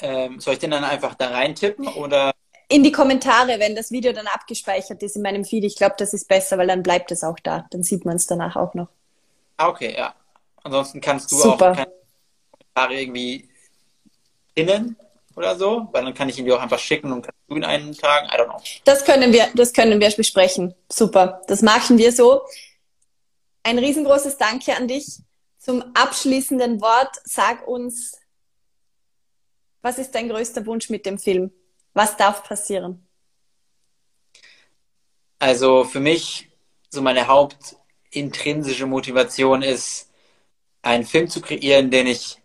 Ähm, soll ich den dann einfach da reintippen oder?
In die Kommentare, wenn das Video dann abgespeichert ist in meinem Feed. Ich glaube, das ist besser, weil dann bleibt es auch da. Dann sieht man es danach auch noch.
Ah, okay, ja. Ansonsten kannst du Super. auch keine Kommentare irgendwie innen oder so, weil dann kann ich ihn dir auch einfach schicken und kannst du ihn eintragen. I don't know.
Das können wir, das können wir besprechen. Super. Das machen wir so. Ein riesengroßes Danke an dich. Zum abschließenden Wort sag uns, was ist dein größter Wunsch mit dem Film? Was darf passieren?
Also für mich, so meine Haupt, intrinsische Motivation ist, einen Film zu kreieren, den ich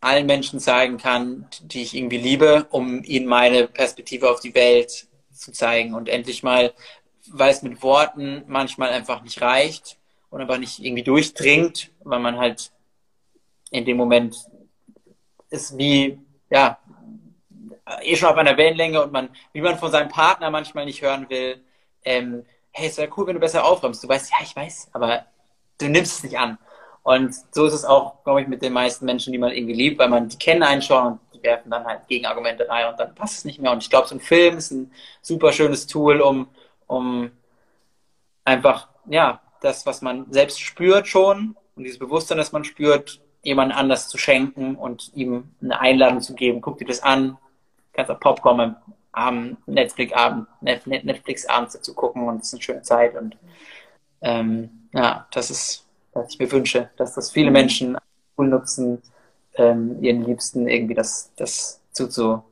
allen Menschen zeigen kann, die ich irgendwie liebe, um ihnen meine Perspektive auf die Welt zu zeigen und endlich mal, weil es mit Worten manchmal einfach nicht reicht und einfach nicht irgendwie durchdringt, weil man halt in dem Moment ist wie, ja, eh schon auf einer Wellenlänge und man, wie man von seinem Partner manchmal nicht hören will, ähm, hey, es wäre cool, wenn du besser aufräumst. Du weißt, ja, ich weiß, aber du nimmst es nicht an. Und so ist es auch, glaube ich, mit den meisten Menschen, die man irgendwie liebt, weil man die kennen einen schon und die werfen dann halt Gegenargumente rein und dann passt es nicht mehr. Und ich glaube, so ein Film ist ein super schönes Tool, um, um einfach, ja, das, was man selbst spürt schon und dieses Bewusstsein, das man spürt, jemand anders zu schenken und ihm eine Einladung zu geben. Guck dir das an, kannst auch Popcorn Abend, Netflix-Abend, Netflix-Abends dazu gucken und es ist eine schöne Zeit. Und ähm, ja, das ist, was ich mir wünsche, dass das viele Menschen cool nutzen, ähm, ihren Liebsten irgendwie das, das zuzu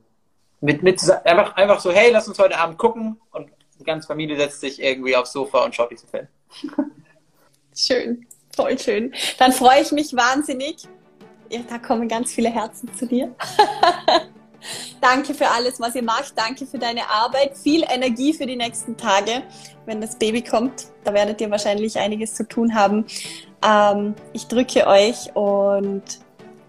mit, mit einfach, einfach so, hey, lass uns heute Abend gucken und die ganze Familie setzt sich irgendwie aufs Sofa und schaut diesen Film.
Schön, voll schön. Dann freue ich mich wahnsinnig. Ja, da kommen ganz viele Herzen zu dir. Danke für alles, was ihr macht. Danke für deine Arbeit. Viel Energie für die nächsten Tage, wenn das Baby kommt. Da werdet ihr wahrscheinlich einiges zu tun haben. Ähm, ich drücke euch und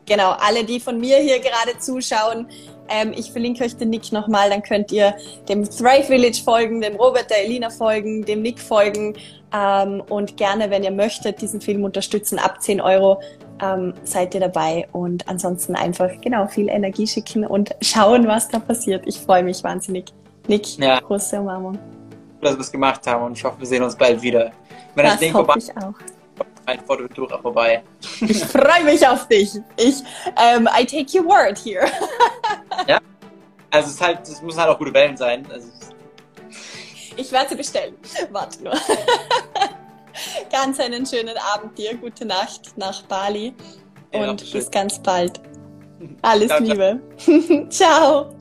genau, alle, die von mir hier gerade zuschauen, ähm, ich verlinke euch den Nick nochmal, dann könnt ihr dem Thrive Village folgen, dem Robert, der Elina folgen, dem Nick folgen ähm, und gerne, wenn ihr möchtet, diesen Film unterstützen, ab 10 Euro ähm, seid ihr dabei und ansonsten einfach genau viel Energie schicken und schauen, was da passiert. Ich freue mich wahnsinnig. Nick, ja. große Umarmung.
Dass wir es gemacht haben und ich hoffe, wir sehen uns bald wieder.
Wenn das, das Ding vorbei ich auch.
Ein Fotoventura vorbei.
Ich freue mich auf dich. Ich, ähm, I take your word here.
ja. Also es, ist halt, es müssen halt auch gute Wellen sein. Also
ich werde sie bestellen. Warte nur. Ganz einen schönen Abend dir, gute Nacht nach Bali und ja, bis ganz bald. Alles ciao, Liebe. ciao.